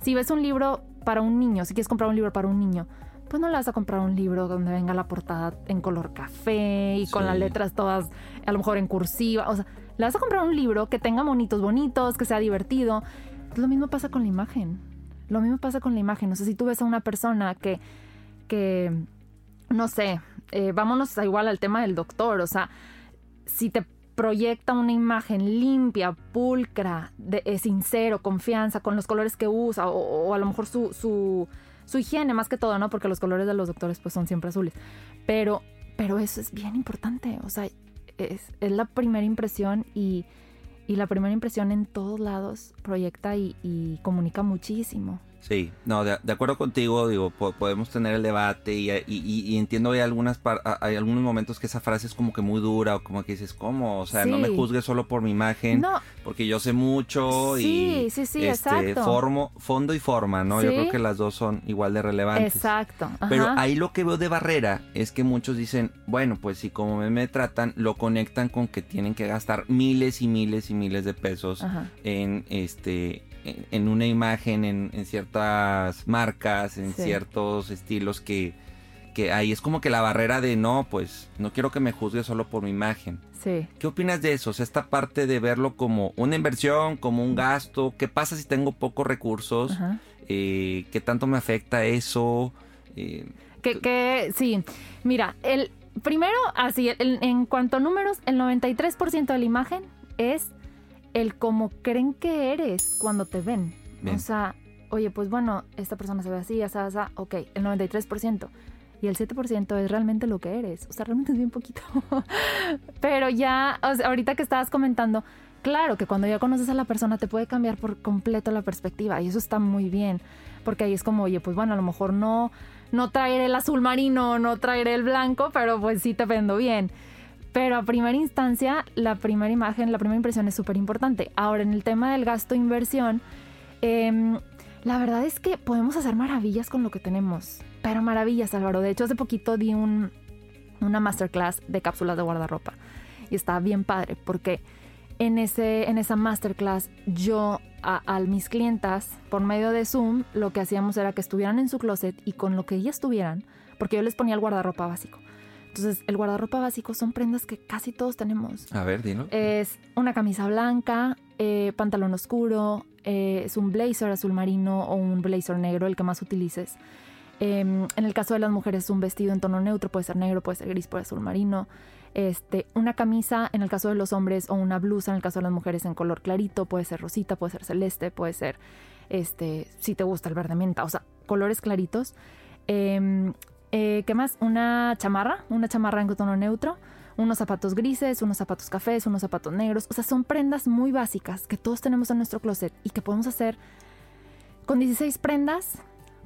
Si ves un libro para un niño, si quieres comprar un libro para un niño, pues no le vas a comprar un libro donde venga la portada en color café y con las letras todas, a lo mejor en cursiva. O sea, le vas a comprar un libro que tenga monitos bonitos, que sea divertido. Lo mismo pasa con la imagen. Lo mismo pasa con la imagen. O sea, si tú ves a una persona que, que no sé, eh, vámonos igual al tema del doctor. O sea, si te proyecta una imagen limpia, pulcra, de, eh, sincero, confianza, con los colores que usa, o, a lo mejor su, su, su, higiene más que todo, ¿no? Porque los colores de los doctores pues son siempre azules. Pero, pero eso es bien importante. O sea, es, la primera impresión y, la primera impresión en todos lados proyecta y, comunica muchísimo. Sí, no, de, acuerdo contigo, digo, podemos tener el debate y, y, entiendo hay algunas hay algunos momentos que esa frase es como que muy dura o como que dices, ¿cómo? O sea, no me juzgues solo por mi imagen, porque yo sé mucho sí, y sí, sí, este, formo, fondo y forma, ¿no? Yo creo que las dos son igual de relevantes. Exacto. Pero ahí lo que veo de barrera es que muchos dicen, bueno, pues si como me, me tratan, lo conectan con que tienen que gastar miles y miles y miles de pesos en este en, una imagen, en, ciertas marcas, en ciertos estilos que, que ahí es como que la barrera de no, pues no quiero que me juzgue solo por mi imagen. Sí. ¿Qué opinas de eso? O sea, esta parte de verlo como una inversión, como un gasto. ¿Qué pasa si tengo pocos recursos? Eh, ¿Qué tanto me afecta eso? Eh, que, que, sí, mira, el primero, así, en cuanto a números, el 93% de la imagen es el cómo creen que eres cuando te ven. O sea, oye, pues bueno, esta persona se ve así, asa, asa, ok, el 93%. Y el 7% es realmente lo que eres. O sea, realmente es bien poquito. Pero ya, ahorita que estabas comentando, claro que cuando ya conoces a la persona te puede cambiar por completo la perspectiva. Y eso está muy bien. Porque ahí es como, oye, pues bueno, a lo mejor no, no traeré el azul marino, no traeré el blanco, pero pues sí te vendo bien. Pero a primera instancia, la primera imagen, la primera impresión es súper importante. Ahora, en el tema del gasto inversión, em, la verdad es que podemos hacer maravillas con lo que tenemos. Pero maravillas, Álvaro. De hecho, hace poquito di un, una masterclass de cápsulas de guardarropa. Y estaba bien padre porque en, ese, en esa masterclass yo a, a, mis clientas, por medio de Zoom, lo que hacíamos era que estuvieran en su closet y con lo que ellas tuvieran, porque yo les ponía el guardarropa básico. Entonces, el guardarropa básico son prendas que casi todos tenemos. A ver, dino. Es una camisa blanca, eh, pantalón oscuro, eh, es un blazer azul marino o un blazer negro, el que más utilices. Em, en el caso de las mujeres, un vestido en tono neutro, puede ser negro, puede ser gris, puede ser azul marino. Este, una camisa en el caso de los hombres o una blusa en el caso de las mujeres en color clarito, puede ser rosita, puede ser celeste, puede ser, este, si te gusta el verde menta, o sea, colores claritos. Eh, eh, ¿Qué más? Una chamarra, una chamarra en tono neutro, unos zapatos grises, unos zapatos cafés, unos zapatos negros. O sea, son prendas muy básicas que todos tenemos en nuestro closet y que podemos hacer. Con 16 prendas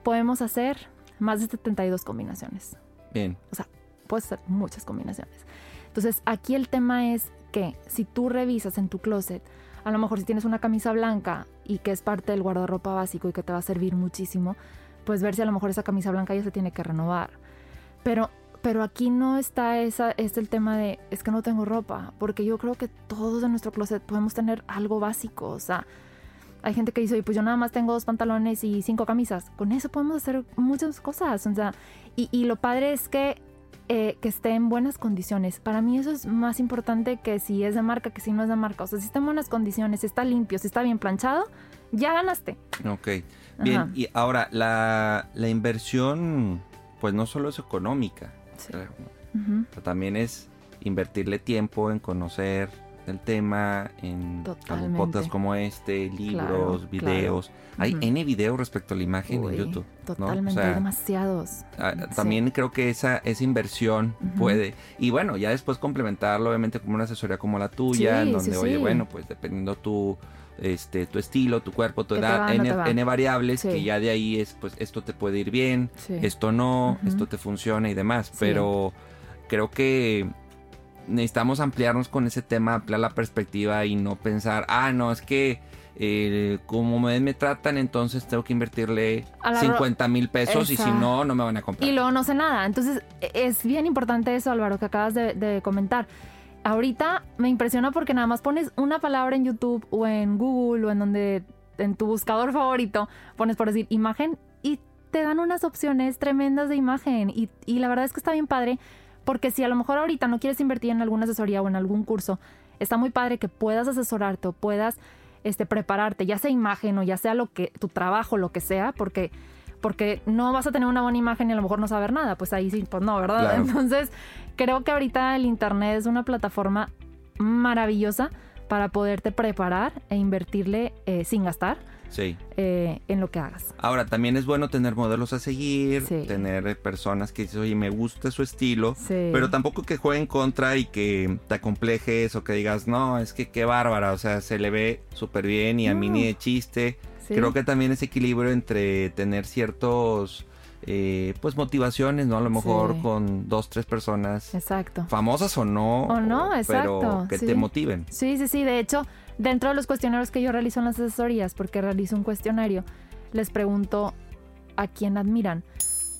podemos hacer más de 72 combinaciones. Bien. O sea, puedes hacer muchas combinaciones. Entonces, aquí el tema es que si tú revisas en tu closet, a lo mejor si tienes una camisa blanca y que es parte del guardarropa básico y que te va a servir muchísimo, pues ver si a lo mejor esa camisa blanca ya se tiene que renovar. Pero, pero aquí no está esa, es el tema de, es que no tengo ropa, porque yo creo que todos en nuestro closet podemos tener algo básico, o sea, hay gente que dice, pues yo nada más tengo dos pantalones y cinco camisas. Con eso podemos hacer muchas cosas. O sea, y, lo padre es que, eh, que esté en buenas condiciones. Para mí eso es más importante que si es de marca, que si no es de marca. O sea, si está en buenas condiciones, si está limpio, si está bien planchado, ya ganaste. Ok. Bien, y ahora la, inversión, pues no solo es económica, también es invertirle tiempo en conocer el tema, en podcasts como este, libros, videos. Hay N videos respecto a la imagen en YouTube. Totalmente, demasiados. Ah, también creo que esa, esa inversión puede. Y bueno, ya después complementarlo, obviamente, como una asesoría como la tuya, donde, oye, bueno, pues dependiendo tu este, tu estilo, tu cuerpo, tu edad, N, variables, que ya de ahí es, pues esto te puede ir bien, esto no, esto te funciona y demás. Pero creo que necesitamos ampliarnos con ese tema, ampliar la perspectiva y no pensar, ah, no, es que eh, como me, me, tratan, entonces tengo que invertirle 50 mil pesos y si no, no me van a comprar. Y luego no sé nada. Entonces e, es bien importante eso, Álvaro, que acabas de comentar ahorita me impresiona porque nada más pones una palabra en YouTube o en Google o en donde en tu buscador favorito pones por decir imagen y te dan unas opciones tremendas de imagen. Y, la verdad es que está bien padre porque si a lo mejor ahorita no quieres invertir en alguna asesoría o en algún curso, está muy padre que puedas asesorarte o puedas este, prepararte, ya sea imagen o ya sea lo que tu trabajo, lo que sea, porque porque no vas a tener una buena imagen y a lo mejor no saber nada, pues ahí sí, pues no, ¿verdad? Entonces, creo que ahorita el Internet es una plataforma maravillosa para poderte preparar e invertirle eh, sin gastar. Sí. eh, en lo que hagas. Ahora, también es bueno tener modelos a seguir, Sí. tener personas que dices, oye, me gusta su estilo, Sí. pero tampoco que juegue en contra y que te acomplejes o que digas, no, es que qué bárbara, o sea, se le ve súper bien y a mí No. ni de chiste. Sí. Creo que también ese equilibrio entre tener ciertos, eh, pues, motivaciones, ¿no? A lo mejor Sí. con dos, tres personas, Exacto. famosas o no, O no, pero exacto, que sí. te motiven. Sí, sí, sí. De hecho, dentro de los cuestionarios que yo realizo en las asesorías, porque realizo un cuestionario, les pregunto a quién admiran.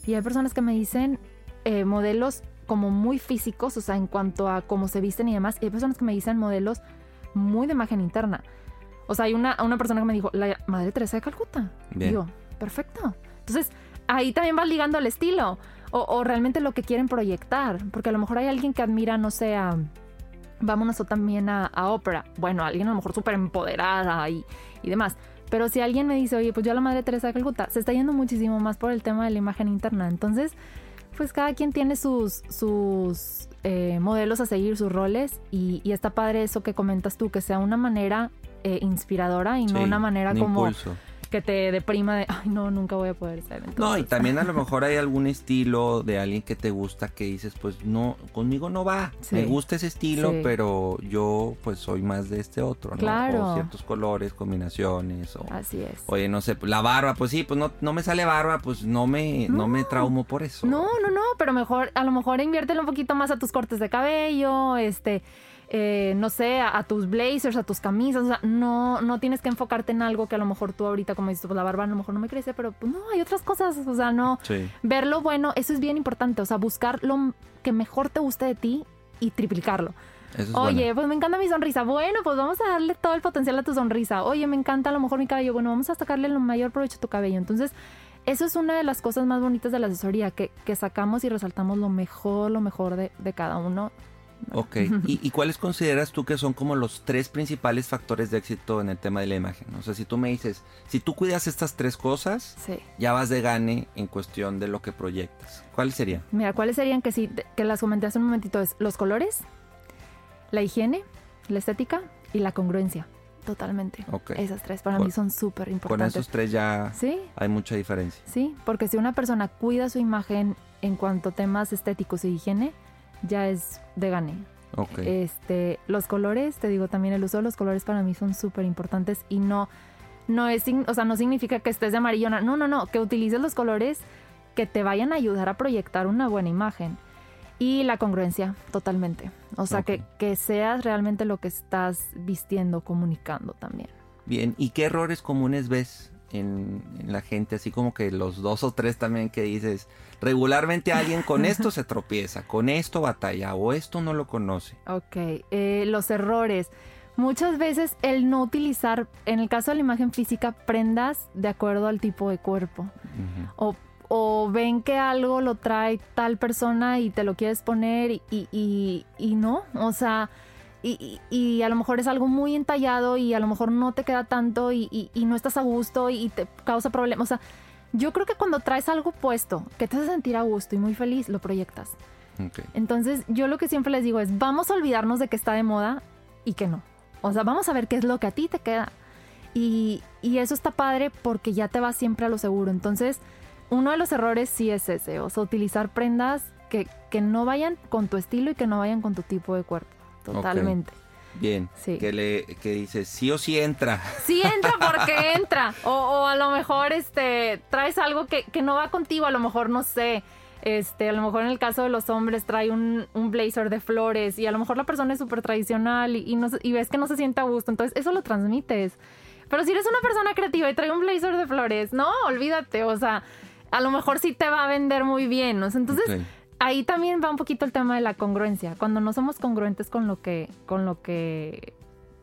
Y hay personas que me dicen eh, modelos como muy físicos, o sea, en cuanto a cómo se visten y demás. Y hay personas que me dicen modelos muy de imagen interna. O sea, hay una, una persona que me dijo, la Madre Teresa de Calcuta. Bien. Digo, perfecto. Entonces, ahí también vas ligando el estilo. O, o realmente lo que quieren proyectar. Porque a lo mejor hay alguien que admira, no sé, a- vámonos o también a, a ópera. Bueno, alguien a lo mejor súper empoderada y, y demás. Pero si alguien me dice, oye, pues yo a la Madre Teresa de Calcuta, se está yendo muchísimo más por el tema de la imagen interna. Entonces, pues cada quien tiene sus, sus eh, modelos a seguir, sus roles. Y, y está padre eso que comentas tú, que sea una manera eh, inspiradora y no Sí, una manera un como impulso. que te deprima de, ay, no, nunca voy a poder ser. No, y también a lo mejor hay algún estilo de alguien que te gusta que dices, pues no, conmigo no va. Sí. Me gusta ese estilo, Sí. pero yo pues soy más de este otro, ¿no? Claro. O ciertos colores, combinaciones, o... Así es. Oye, no sé, la barba, pues sí, pues no, no me sale barba, pues no me, no. No. me traumo por eso. No, no, no, pero mejor, a lo mejor inviértelo un poquito más a tus cortes de cabello, este, eh, no sé, a, a tus blazers, a tus camisas, o sea, no, no tienes que enfocarte en algo que a lo mejor tú ahorita, como dices, pues la barba a lo mejor no me crece, pero pues no, hay otras cosas, o sea, no, Sí. ver lo bueno, eso es bien importante, o sea, buscar lo que mejor te guste de ti y triplicarlo. Es Oye, pues me encanta mi sonrisa. Bueno, pues vamos a darle todo el potencial a tu sonrisa. Oye, me encanta a lo mejor mi cabello. Bueno, vamos a sacarle el mayor provecho a tu cabello. Entonces, eso es una de las cosas más bonitas de la asesoría, que, que sacamos y resaltamos lo mejor, lo mejor de, de cada uno. Ok. ¿Y, ¿Y cuáles consideras tú que son como los tres principales factores de éxito en el tema de la imagen? O sea, si tú me dices, si tú cuidas estas tres cosas, Sí. ya vas de gane en cuestión de lo que proyectas. ¿Cuáles serían? Mira, ¿cuáles serían que sí, que las comenté hace un momentito? Es los colores, la higiene, la estética y la congruencia. Totalmente. Ok. Esas tres para Con- mí son súper Con importantes. esos tres ya Sí, hay mucha diferencia. Sí, porque si una persona cuida su imagen en cuanto a temas estéticos y higiene, ya es de gane. Este, los colores, te digo también el uso de los colores para mí son súper importantes y no, no es, o sea, no significa que estés de amarillona. No, no, no, que utilices los colores que te vayan a ayudar a proyectar una buena imagen. Y la congruencia, totalmente. O sea, que, que seas realmente lo que estás vistiendo, comunicando también. Bien, ¿y qué errores comunes ves en, en la gente? Así como que los dos o tres también que dices, regularmente alguien con esto se tropieza, con esto batalla o esto no lo conoce. Ok, eh, los errores. Muchas veces el no utilizar, en el caso de la imagen física, prendas de acuerdo al tipo de cuerpo. O, o ven que algo lo trae tal persona y te lo quieres poner y, y- y- y no. O sea, y, y- y a lo mejor es algo muy entallado y a lo mejor no te queda tanto y, y- no estás a gusto y te causa problemas. O sea, yo creo que cuando traes algo puesto que te hace sentir a gusto y muy feliz, lo proyectas. Entonces, yo lo que siempre les digo es, vamos a olvidarnos de que está de moda y que no. O sea, vamos a ver qué es lo que a ti te queda. Y, y eso está padre porque ya te vas siempre a lo seguro. Entonces, uno de los errores sí es ese, o sea, utilizar prendas que, que no vayan con tu estilo y que no vayan con tu tipo de cuerpo. Totalmente. Bien. Sí. Que le que dices, sí o sí entra. Sí entra porque entra. O, o a lo mejor este traes algo que, que no va contigo, a lo mejor no sé. Este, a lo mejor en el caso de los hombres trae un, un blazer de flores y a lo mejor la persona es súper tradicional y, y no se- y ves que no se siente a gusto. Entonces, eso lo transmites. Pero si eres una persona creativa y trae un blazer de flores, no, olvídate. O sea, a lo mejor sí te va a vender muy bien. ¿no? Entonces. Ahí también va un poquito el tema de la congruencia. Cuando no somos congruentes con lo que, con lo que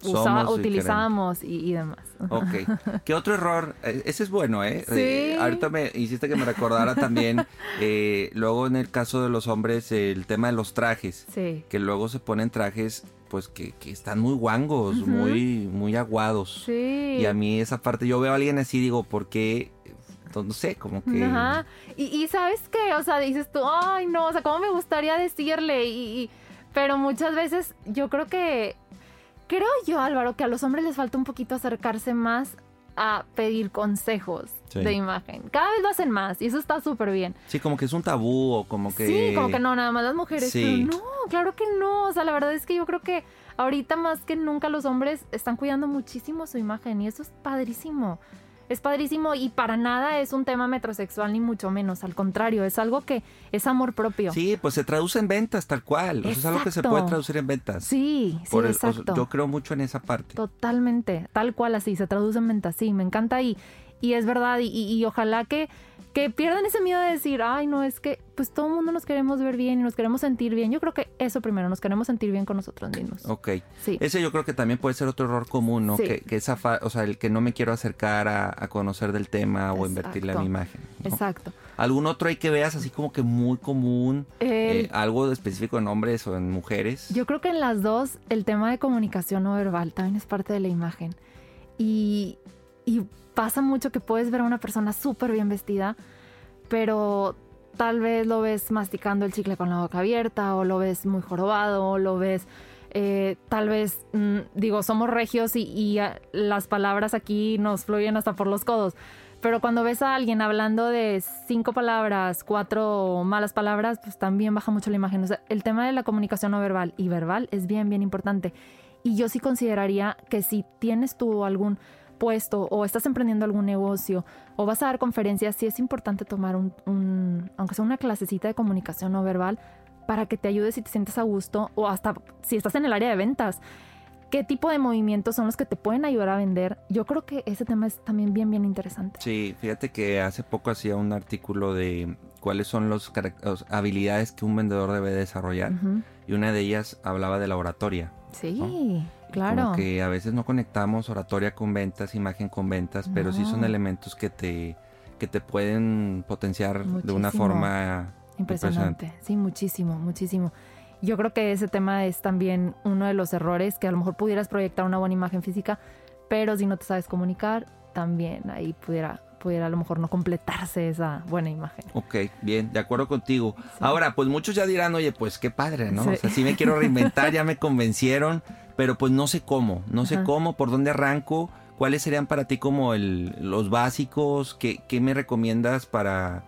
usa- Somos y utilizamos y, y demás. Ok. ¿Qué otro error? Eh, Ese es bueno, ¿eh? Sí. Eh, ahorita me hiciste que me recordara también, eh, luego en el caso de los hombres, el tema de los trajes. Sí. Que luego se ponen trajes, pues que, que están muy guangos, muy, muy aguados. Sí. Y a mí esa parte, yo veo a alguien así, digo, ¿por qué? No sé, como que... Ajá. Y, y sabes qué, o sea, dices tú, ay no, o sea, ¿cómo me gustaría decirle? Y, y- pero muchas veces yo creo que, creo yo Álvaro, que a los hombres les falta un poquito acercarse más a pedir consejos Sí. de imagen. Cada vez lo hacen más y eso está súper bien. Sí, como que es un tabú o como que... Sí, como que no, nada más las mujeres. Sí. Pero no, claro que no. O sea, la verdad es que yo creo que ahorita más que nunca los hombres están cuidando muchísimo su imagen y eso es padrísimo. Es padrísimo y para nada es un tema metrosexual ni mucho menos. Al contrario, es algo que es amor propio. Sí, pues se traduce en ventas tal cual. O sea, es algo que se puede traducir en ventas. Sí, sí, Por el- o sea, exacto. yo creo mucho en esa parte. Totalmente, tal cual así, se traduce en venta, sí, me encanta y, y es verdad y, y- y ojalá que, que pierdan ese miedo de decir, ay, no, es que pues todo el mundo nos queremos ver bien y nos queremos sentir bien. Yo creo que eso primero, nos queremos sentir bien con nosotros mismos. Ok. Sí. Ese yo creo que también puede ser otro error común, ¿no? Sí. Que, que esa fa- o sea, el que no me quiero acercar a, a conocer del tema o invertirle a mi imagen. ¿no? Exacto. ¿Algún otro ahí que veas así como que muy común? Eh, algo específico en hombres o en mujeres. Yo creo que en las dos el tema de comunicación no verbal también es parte de la imagen. Y, y pasa mucho que puedes ver a una persona súper bien vestida, pero tal vez lo ves masticando el chicle con la boca abierta, o lo ves muy jorobado, o lo ves, eh, tal vez, mm, digo, somos regios y, ah, las palabras aquí nos fluyen hasta por los codos. Pero cuando ves a alguien hablando de cinco palabras, cuatro malas palabras, pues también baja mucho la imagen. O sea, el tema de la comunicación no verbal y verbal es bien, bien importante. Y yo sí consideraría que si tienes tú algún puesto o estás emprendiendo algún negocio o vas a dar conferencias, sí es importante tomar un, un- aunque sea una clasecita de comunicación no verbal para que te ayudes y te sientas a gusto o hasta si estás en el área de ventas. ¿Qué tipo de movimientos son los que te pueden ayudar a vender? Yo creo que ese tema es también bien, bien interesante. Sí, fíjate que hace poco hacía un artículo de cuáles son las habilidades que un vendedor debe desarrollar Ujú. y una de ellas hablaba de la oratoria. Sí, Y claro. Como que a veces no conectamos oratoria con ventas, imagen con ventas, pero sí son No. elementos que te que te pueden potenciar de una Muchísimo. forma Impresionante. Sí, muchísimo, muchísimo. Yo creo que ese tema es también uno de los errores que a lo mejor pudieras proyectar una buena imagen física, pero si no te sabes comunicar, también ahí pudiera, pudiera a lo mejor no completarse esa buena imagen. Ok, bien, de acuerdo contigo. Ahora, pues muchos ya dirán, oye, pues qué padre, ¿no? Sí. O sea, sí me quiero reinventar, ya me convencieron, pero pues no sé cómo, no sé Ajá. cómo, por dónde arranco, cuáles serían para ti como el, los básicos, qué, qué me recomiendas para,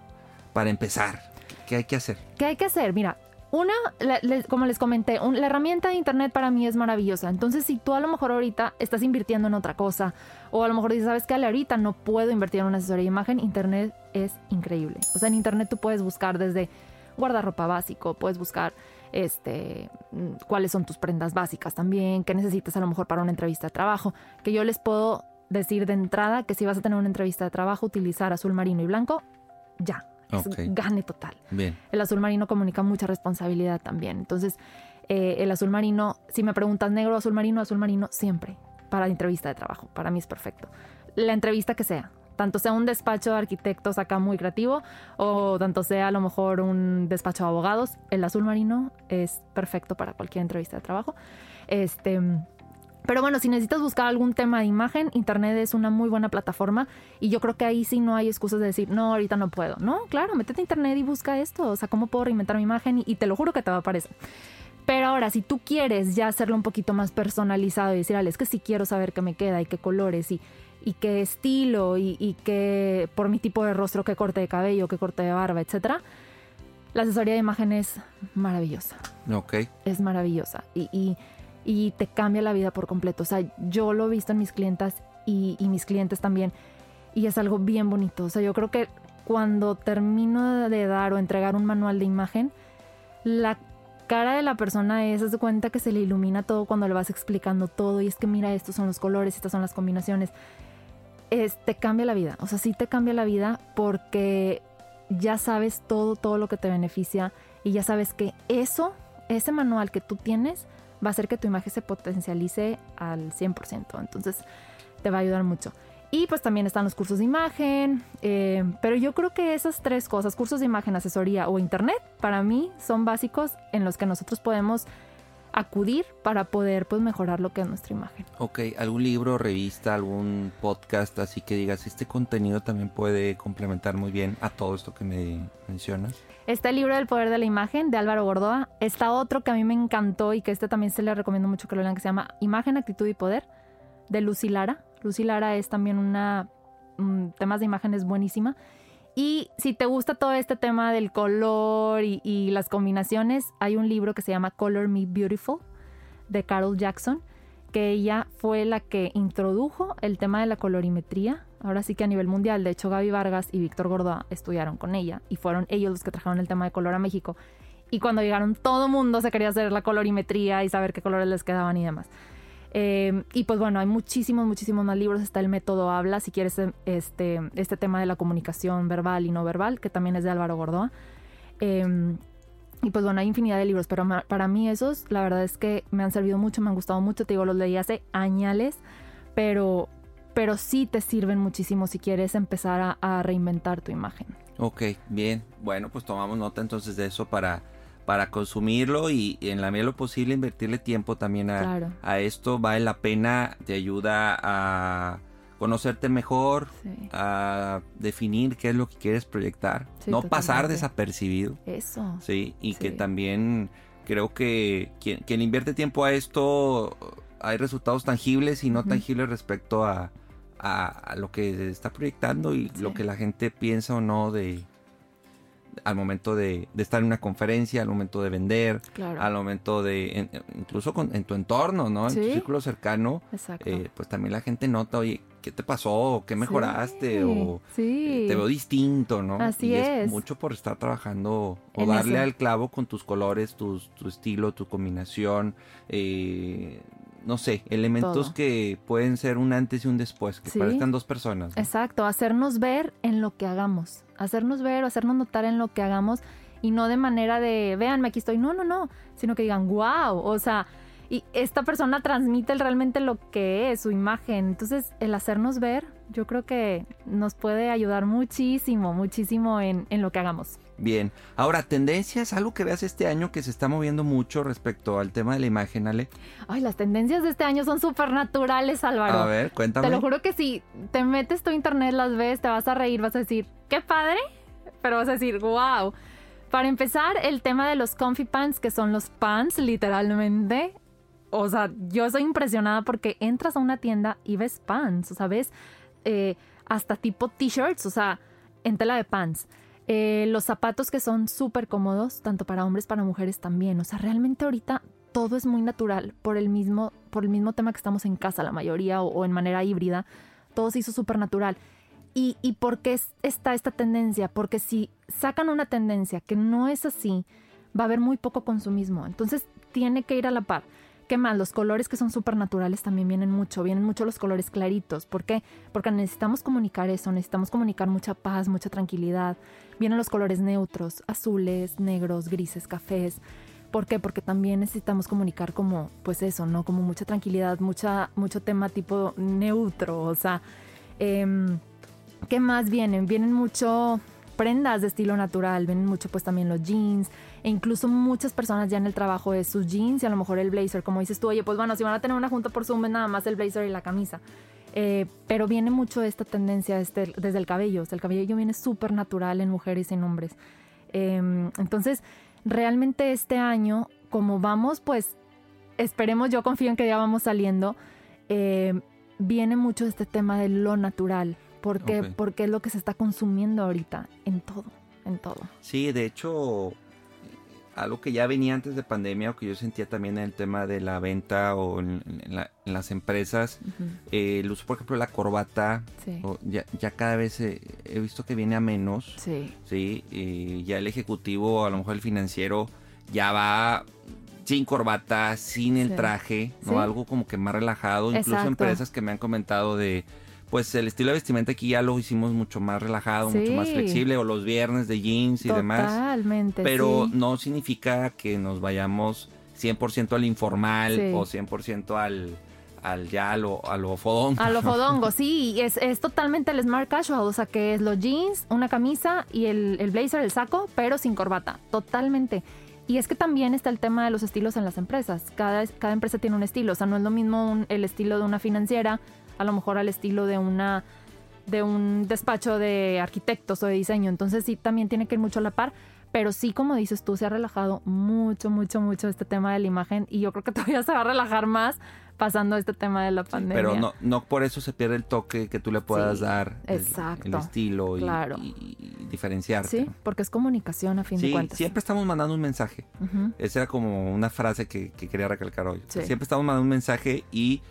para empezar, ¿Qué, qué hay que hacer? ¿Qué hay que hacer? Mira, una, la- como les comenté, la herramienta de internet para mí es maravillosa. Entonces, si tú a lo mejor ahorita estás invirtiendo en otra cosa, o a lo mejor dices, ¿sabes qué? Ahorita no puedo invertir en una asesoría de imagen, internet es increíble. O sea, en internet tú puedes buscar desde guardarropa básico, puedes buscar este mm, cuáles son tus prendas básicas también, qué necesitas a lo mejor para una entrevista de trabajo, que yo les puedo decir de entrada que si vas a tener una entrevista de trabajo, utilizar azul marino y blanco, ya. Es Ok. gane total. Bien, El azul marino comunica mucha responsabilidad también. Entonces, eh, el azul marino, si me preguntas negro azul marino, azul marino siempre para entrevista de trabajo. Para mí es perfecto. La entrevista que sea, tanto sea un despacho de arquitectos acá muy creativo o tanto sea a lo mejor un despacho de abogados, el azul marino es perfecto para cualquier entrevista de trabajo. Este. Pero bueno, si necesitas buscar algún tema de imagen, Internet es una muy buena plataforma y yo creo que ahí sí no hay excusas de decir, no, ahorita no puedo. No, claro, métete a Internet y busca esto, o sea, cómo puedo reinventar mi imagen y, y te lo juro que te va a aparecer. Pero ahora, si tú quieres ya hacerlo un poquito más personalizado y decir, Ale, es que sí quiero saber qué me queda y qué colores y, y qué estilo y, y qué, por mi tipo de rostro, qué corte de cabello, qué corte de barba, etcétera, la asesoría de imagen es maravillosa. Ok, es maravillosa. Y, y- y te cambia la vida por completo. O sea, yo lo he visto en mis clientas y, mis clientes también y es algo bien bonito. O sea, yo creo que cuando termino de dar o entregar un manual de imagen, la cara de la persona es, de cuenta que se le ilumina todo cuando le vas explicando todo y es que mira, estos son los colores, estas son las combinaciones. Es, te cambia la vida, o sea, sí te cambia la vida porque ya sabes todo, todo lo que te beneficia y ya sabes que eso, ese manual que tú tienes, va a hacer que tu imagen se potencialice al 100%. Entonces, te va a ayudar mucho. Y pues también están los cursos de imagen, eh, pero yo creo que esas tres cosas, cursos de imagen, asesoría o internet, para mí son básicos en los que nosotros podemos acudir para poder pues mejorar lo que es nuestra imagen. ok. ¿Algún libro, revista, algún podcast así que digas, este contenido también puede complementar muy bien a todo esto que me mencionas? Está el libro del poder de la imagen de Álvaro Gordoa. Está otro que a mí me encantó y que este también se le recomiendo mucho que lo lean, que se llama Imagen, Actitud y Poder, de Lucy Lara. Lucy Lara es también una mm, temas de imágenes buenísima. Y si te gusta todo este tema del color y, las combinaciones, hay un libro que se llama Color Me Beautiful de Carol Jackson, que ella fue la que introdujo el tema de la colorimetría. Ahora sí que a nivel mundial, de hecho Gaby Vargas y Víctor Gordoa estudiaron con ella y fueron ellos los que trajeron el tema de color a México. Y cuando llegaron todo mundo se quería hacer la colorimetría y saber qué colores les quedaban y demás. Eh, y pues bueno, hay muchísimos, muchísimos más libros. Está el método Habla, si quieres este, este tema de la comunicación verbal y no verbal, que también es de Álvaro Gordoa. Eh, y pues bueno, hay infinidad de libros, pero para mí esos, la verdad es que me han servido mucho, me han gustado mucho. Te digo, los leí hace añales, pero, pero sí te sirven muchísimo si quieres empezar a, a reinventar tu imagen. Ok, bien. Bueno, pues tomamos nota entonces de eso para para consumirlo y, en la medida de lo posible invertirle tiempo también a, a, esto. Vale la pena, te ayuda a conocerte mejor, a definir qué es lo que quieres proyectar, no pasar desapercibido. Eso. Sí, y que también creo que quien, invierte tiempo a esto, hay resultados tangibles y no tangibles respecto a, a, lo que está proyectando y lo que la gente piensa o no de, al momento de, estar en una conferencia, al momento de vender, al momento de, incluso en tu entorno, ¿no? En tu círculo cercano, eh, pues también la gente nota, oye, ¿qué te pasó? ¿Qué mejoraste? O eh, te veo distinto, ¿no? Así y es. mucho por estar trabajando o darle al clavo con tus colores, tu estilo, tu combinación, eh, no sé, elementos que pueden ser un antes y un después, que parezcan dos personas. Exacto, hacernos ver en lo que hagamos, hacernos ver o hacernos notar en lo que hagamos y no de manera de, véanme, aquí estoy, no, no, no, sino que digan, wow, o sea, y esta persona transmite realmente lo que es su imagen. Entonces, el hacernos ver, yo creo que nos puede ayudar muchísimo, muchísimo en, en lo que hagamos. Bien, ahora, tendencias, algo que veas este año que se está moviendo mucho respecto al tema de la imagen, Ale. Ay, las tendencias de este año son súper naturales, Álvaro. A ver, cuéntame. Te lo juro que si te metes tu internet, las ves, te vas a reír, vas a decir, qué padre, pero vas a decir, wow. Para empezar, el tema de los comfy pants, que son los pants, literalmente. O sea, yo soy impresionada porque entras a una tienda y ves pants, o sea, ves eh, hasta tipo t-shirts, o sea, en tela de pants. Eh, los zapatos que son súper cómodos, tanto para hombres, para mujeres también. O sea, realmente ahorita todo es muy natural por el mismo, por el mismo tema que estamos en casa, la mayoría, o, en manera híbrida. Todo se hizo súper natural. ¿Y, ¿Y por qué está esta tendencia? Porque si sacan una tendencia que no es así, va a haber muy poco consumismo. Entonces tiene que ir a la par. ¿Qué más? Los colores que son súper naturales también vienen mucho, vienen mucho los colores claritos. ¿Por qué? Porque necesitamos comunicar eso, necesitamos comunicar mucha paz, mucha tranquilidad. Vienen los colores neutros, azules, negros, grises, cafés. ¿Por qué? Porque también necesitamos comunicar como, pues eso, ¿no? Como mucha tranquilidad, mucha, mucho tema tipo neutro. O sea, em, ¿qué más vienen? Vienen mucho prendas de estilo natural, vienen mucho pues también los jeans, e incluso muchas personas ya en el trabajo es sus jeans y a lo mejor el blazer, como dices tú, oye, pues bueno, si van a tener una junta por Zoom, es nada más el blazer y la camisa. Eh, pero viene mucho esta tendencia este, desde el cabello, o sea, el cabello viene súper natural en mujeres y en hombres. Em, entonces, realmente este año, como vamos, pues esperemos, yo confío en que ya vamos saliendo, eh, viene mucho este tema de lo natural, porque, porque es lo que se está consumiendo ahorita en todo, en todo. Sí, de hecho, algo que ya venía antes de pandemia o que yo sentía también en el tema de la venta o en, las empresas, eh, el uso, por ejemplo, de la corbata, ya, ya, cada vez he visto que viene a menos. Sí. Sí, ya el ejecutivo, a lo mejor el financiero, ya va sin corbata, sin el traje, ¿no? Algo como que más relajado. Incluso empresas que me han comentado de pues el estilo de vestimenta aquí ya lo hicimos mucho más relajado, mucho más flexible, o los viernes de jeans y demás. Totalmente. Pero no significa que nos vayamos 100% al informal o 100% al, al ya a lo, a lo fodongo. A lo fodongo, sí, es, es totalmente el smart casual, o sea que es los jeans, una camisa y el, el blazer, el saco, pero sin corbata, totalmente. Y es que también está el tema de los estilos en las empresas. Cada, cada empresa tiene un estilo. O sea, no es lo mismo el estilo de una financiera a lo mejor al estilo de una de un despacho de arquitectos o de diseño. Entonces sí, también tiene que ir mucho a la par. pero sí, como dices tú, se ha relajado mucho, mucho, mucho este tema de la imagen y yo creo que todavía se va a relajar más pasando este tema de la pandemia. Pero no, no por eso se pierde el toque que tú le puedas Sí, dar, el- el, estilo y, claro. y- y diferenciarte. Sí, porque es comunicación a fin de cuentas. siempre estamos mandando un mensaje. Ujú. Esa era como una frase que, que quería recalcar hoy. Sí. Siempre estamos mandando un mensaje y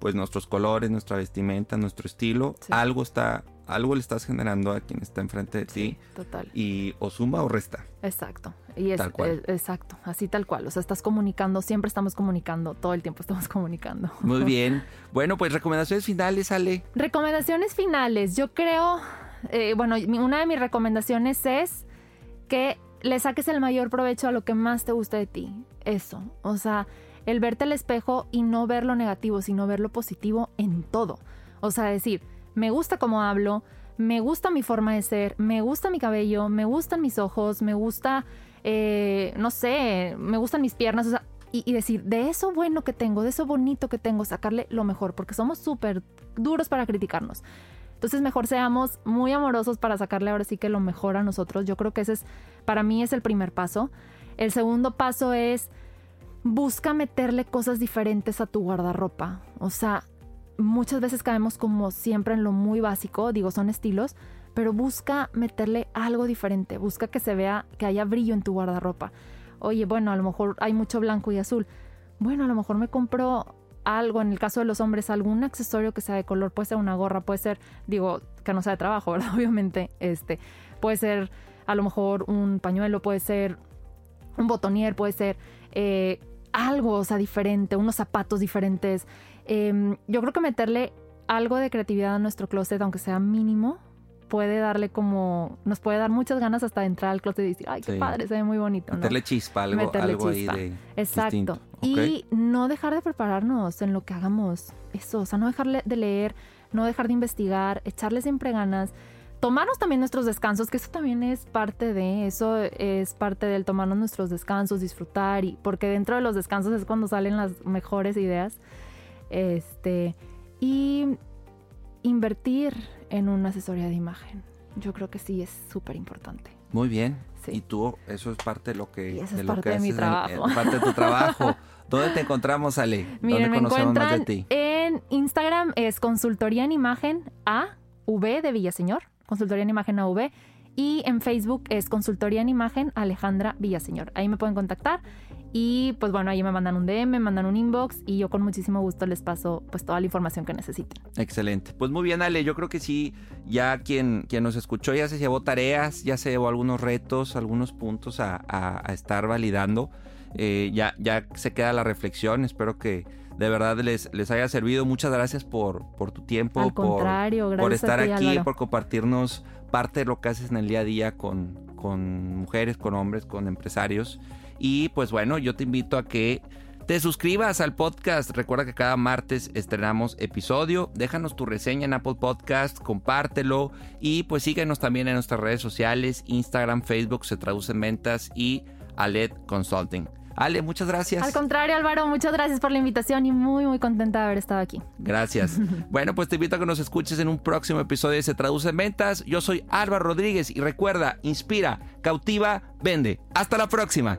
pues nuestros colores, nuestra vestimenta, nuestro estilo, Sí. algo está, algo le estás generando a quien está enfrente de ti Total. y o suma o resta. Exacto. Y es, Tal cual. es- exacto, así tal cual. O sea, estás comunicando, siempre estamos comunicando, todo el tiempo estamos comunicando. Muy bien. Bueno, pues recomendaciones finales, Ale. Recomendaciones finales. Yo creo, eh, bueno, una de mis recomendaciones es que le saques el mayor provecho a lo que más te gusta de ti. Eso. O sea, el verte al espejo y no ver lo negativo, sino ver lo positivo en todo. O sea, decir, me gusta cómo hablo, me gusta mi forma de ser, me gusta mi cabello, me gustan mis ojos, me gusta, eh, no sé, me gustan mis piernas. O sea, y, decir, de eso bueno que tengo, de eso bonito que tengo, sacarle lo mejor, porque somos súper duros para criticarnos. Entonces mejor seamos muy amorosos para sacarle ahora sí que lo mejor a nosotros. Yo creo que ese es, para mí es el primer paso. El segundo paso es, busca meterle cosas diferentes a tu guardarropa. O sea, muchas veces caemos como siempre en lo muy básico, digo, son estilos, pero busca meterle algo diferente, busca que se vea, que haya brillo en tu guardarropa. Oye, bueno, a lo mejor hay mucho blanco y azul. Bueno, a lo mejor me compro algo, en el caso de los hombres, algún accesorio que sea de color, puede ser una gorra, puede ser, digo, que no sea de trabajo, ¿verdad? Obviamente, este, puede ser a lo mejor un pañuelo, puede ser un botonier, puede ser eh, algo, o sea, diferente, unos zapatos diferentes. Eh, yo creo que meterle algo de creatividad a nuestro closet, aunque sea mínimo, puede darle como, nos puede dar muchas ganas hasta de entrar al closet y decir, ay, qué Sí. padre, se ve muy bonito. ¿no? Meterle chispa, algo, Meterle algo chispa. ahí de Exacto. Y no dejar de prepararnos en lo que hagamos. Eso, o sea, no dejar de leer, no dejar de investigar, echarle siempre ganas. Tomarnos también nuestros descansos, que eso también es parte de, eso es parte del tomarnos nuestros descansos, disfrutar, y porque dentro de los descansos es cuando salen las mejores ideas. Este, y invertir en una asesoría de imagen. Yo creo que sí es súper importante. Muy bien. Sí. Y tú, eso es parte de lo que, Y eso es lo parte que de mi haces en- trabajo. en parte de tu trabajo. ¿Dónde te encontramos, Ale? Miren, ¿Dónde me conocemos más de ti? en Instagram es consultoría en imagen A V de Villaseñor, consultoría en imagen AV y en Facebook es consultoría en imagen Alejandra Villaseñor. Ahí me pueden contactar y pues bueno, ahí me mandan un DM, me mandan un inbox y yo con muchísimo gusto les paso pues toda la información que necesiten. Excelente. Pues muy bien, Ale. Yo creo que sí, ya quien, quien nos escuchó ya se llevó tareas, ya se llevó algunos retos, algunos puntos a, a- estar validando. Eh, ya, ya se queda la reflexión. Espero que de verdad les, les haya servido. Muchas gracias por, por tu tiempo, Al por, gracias por estar a ti, aquí, Álvaro. por compartirnos parte de lo que haces en el día a día con, con mujeres, con hombres, con empresarios. Y pues bueno, yo te invito a que te suscribas al podcast. Recuerda que cada martes estrenamos episodio. Déjanos tu reseña en Apple Podcast, compártelo y pues síguenos también en nuestras redes sociales, Instagram, Facebook, se traduce en ventas y Aled Consulting. Ale, muchas gracias. Al contrario, Álvaro, muchas gracias por la invitación y muy muy contenta de haber estado aquí. Gracias. Bueno, pues te invito a que nos escuches en un próximo episodio de Se Traduce en Ventas. Yo soy Álvaro Rodríguez y recuerda, inspira, cautiva, vende. Hasta la próxima.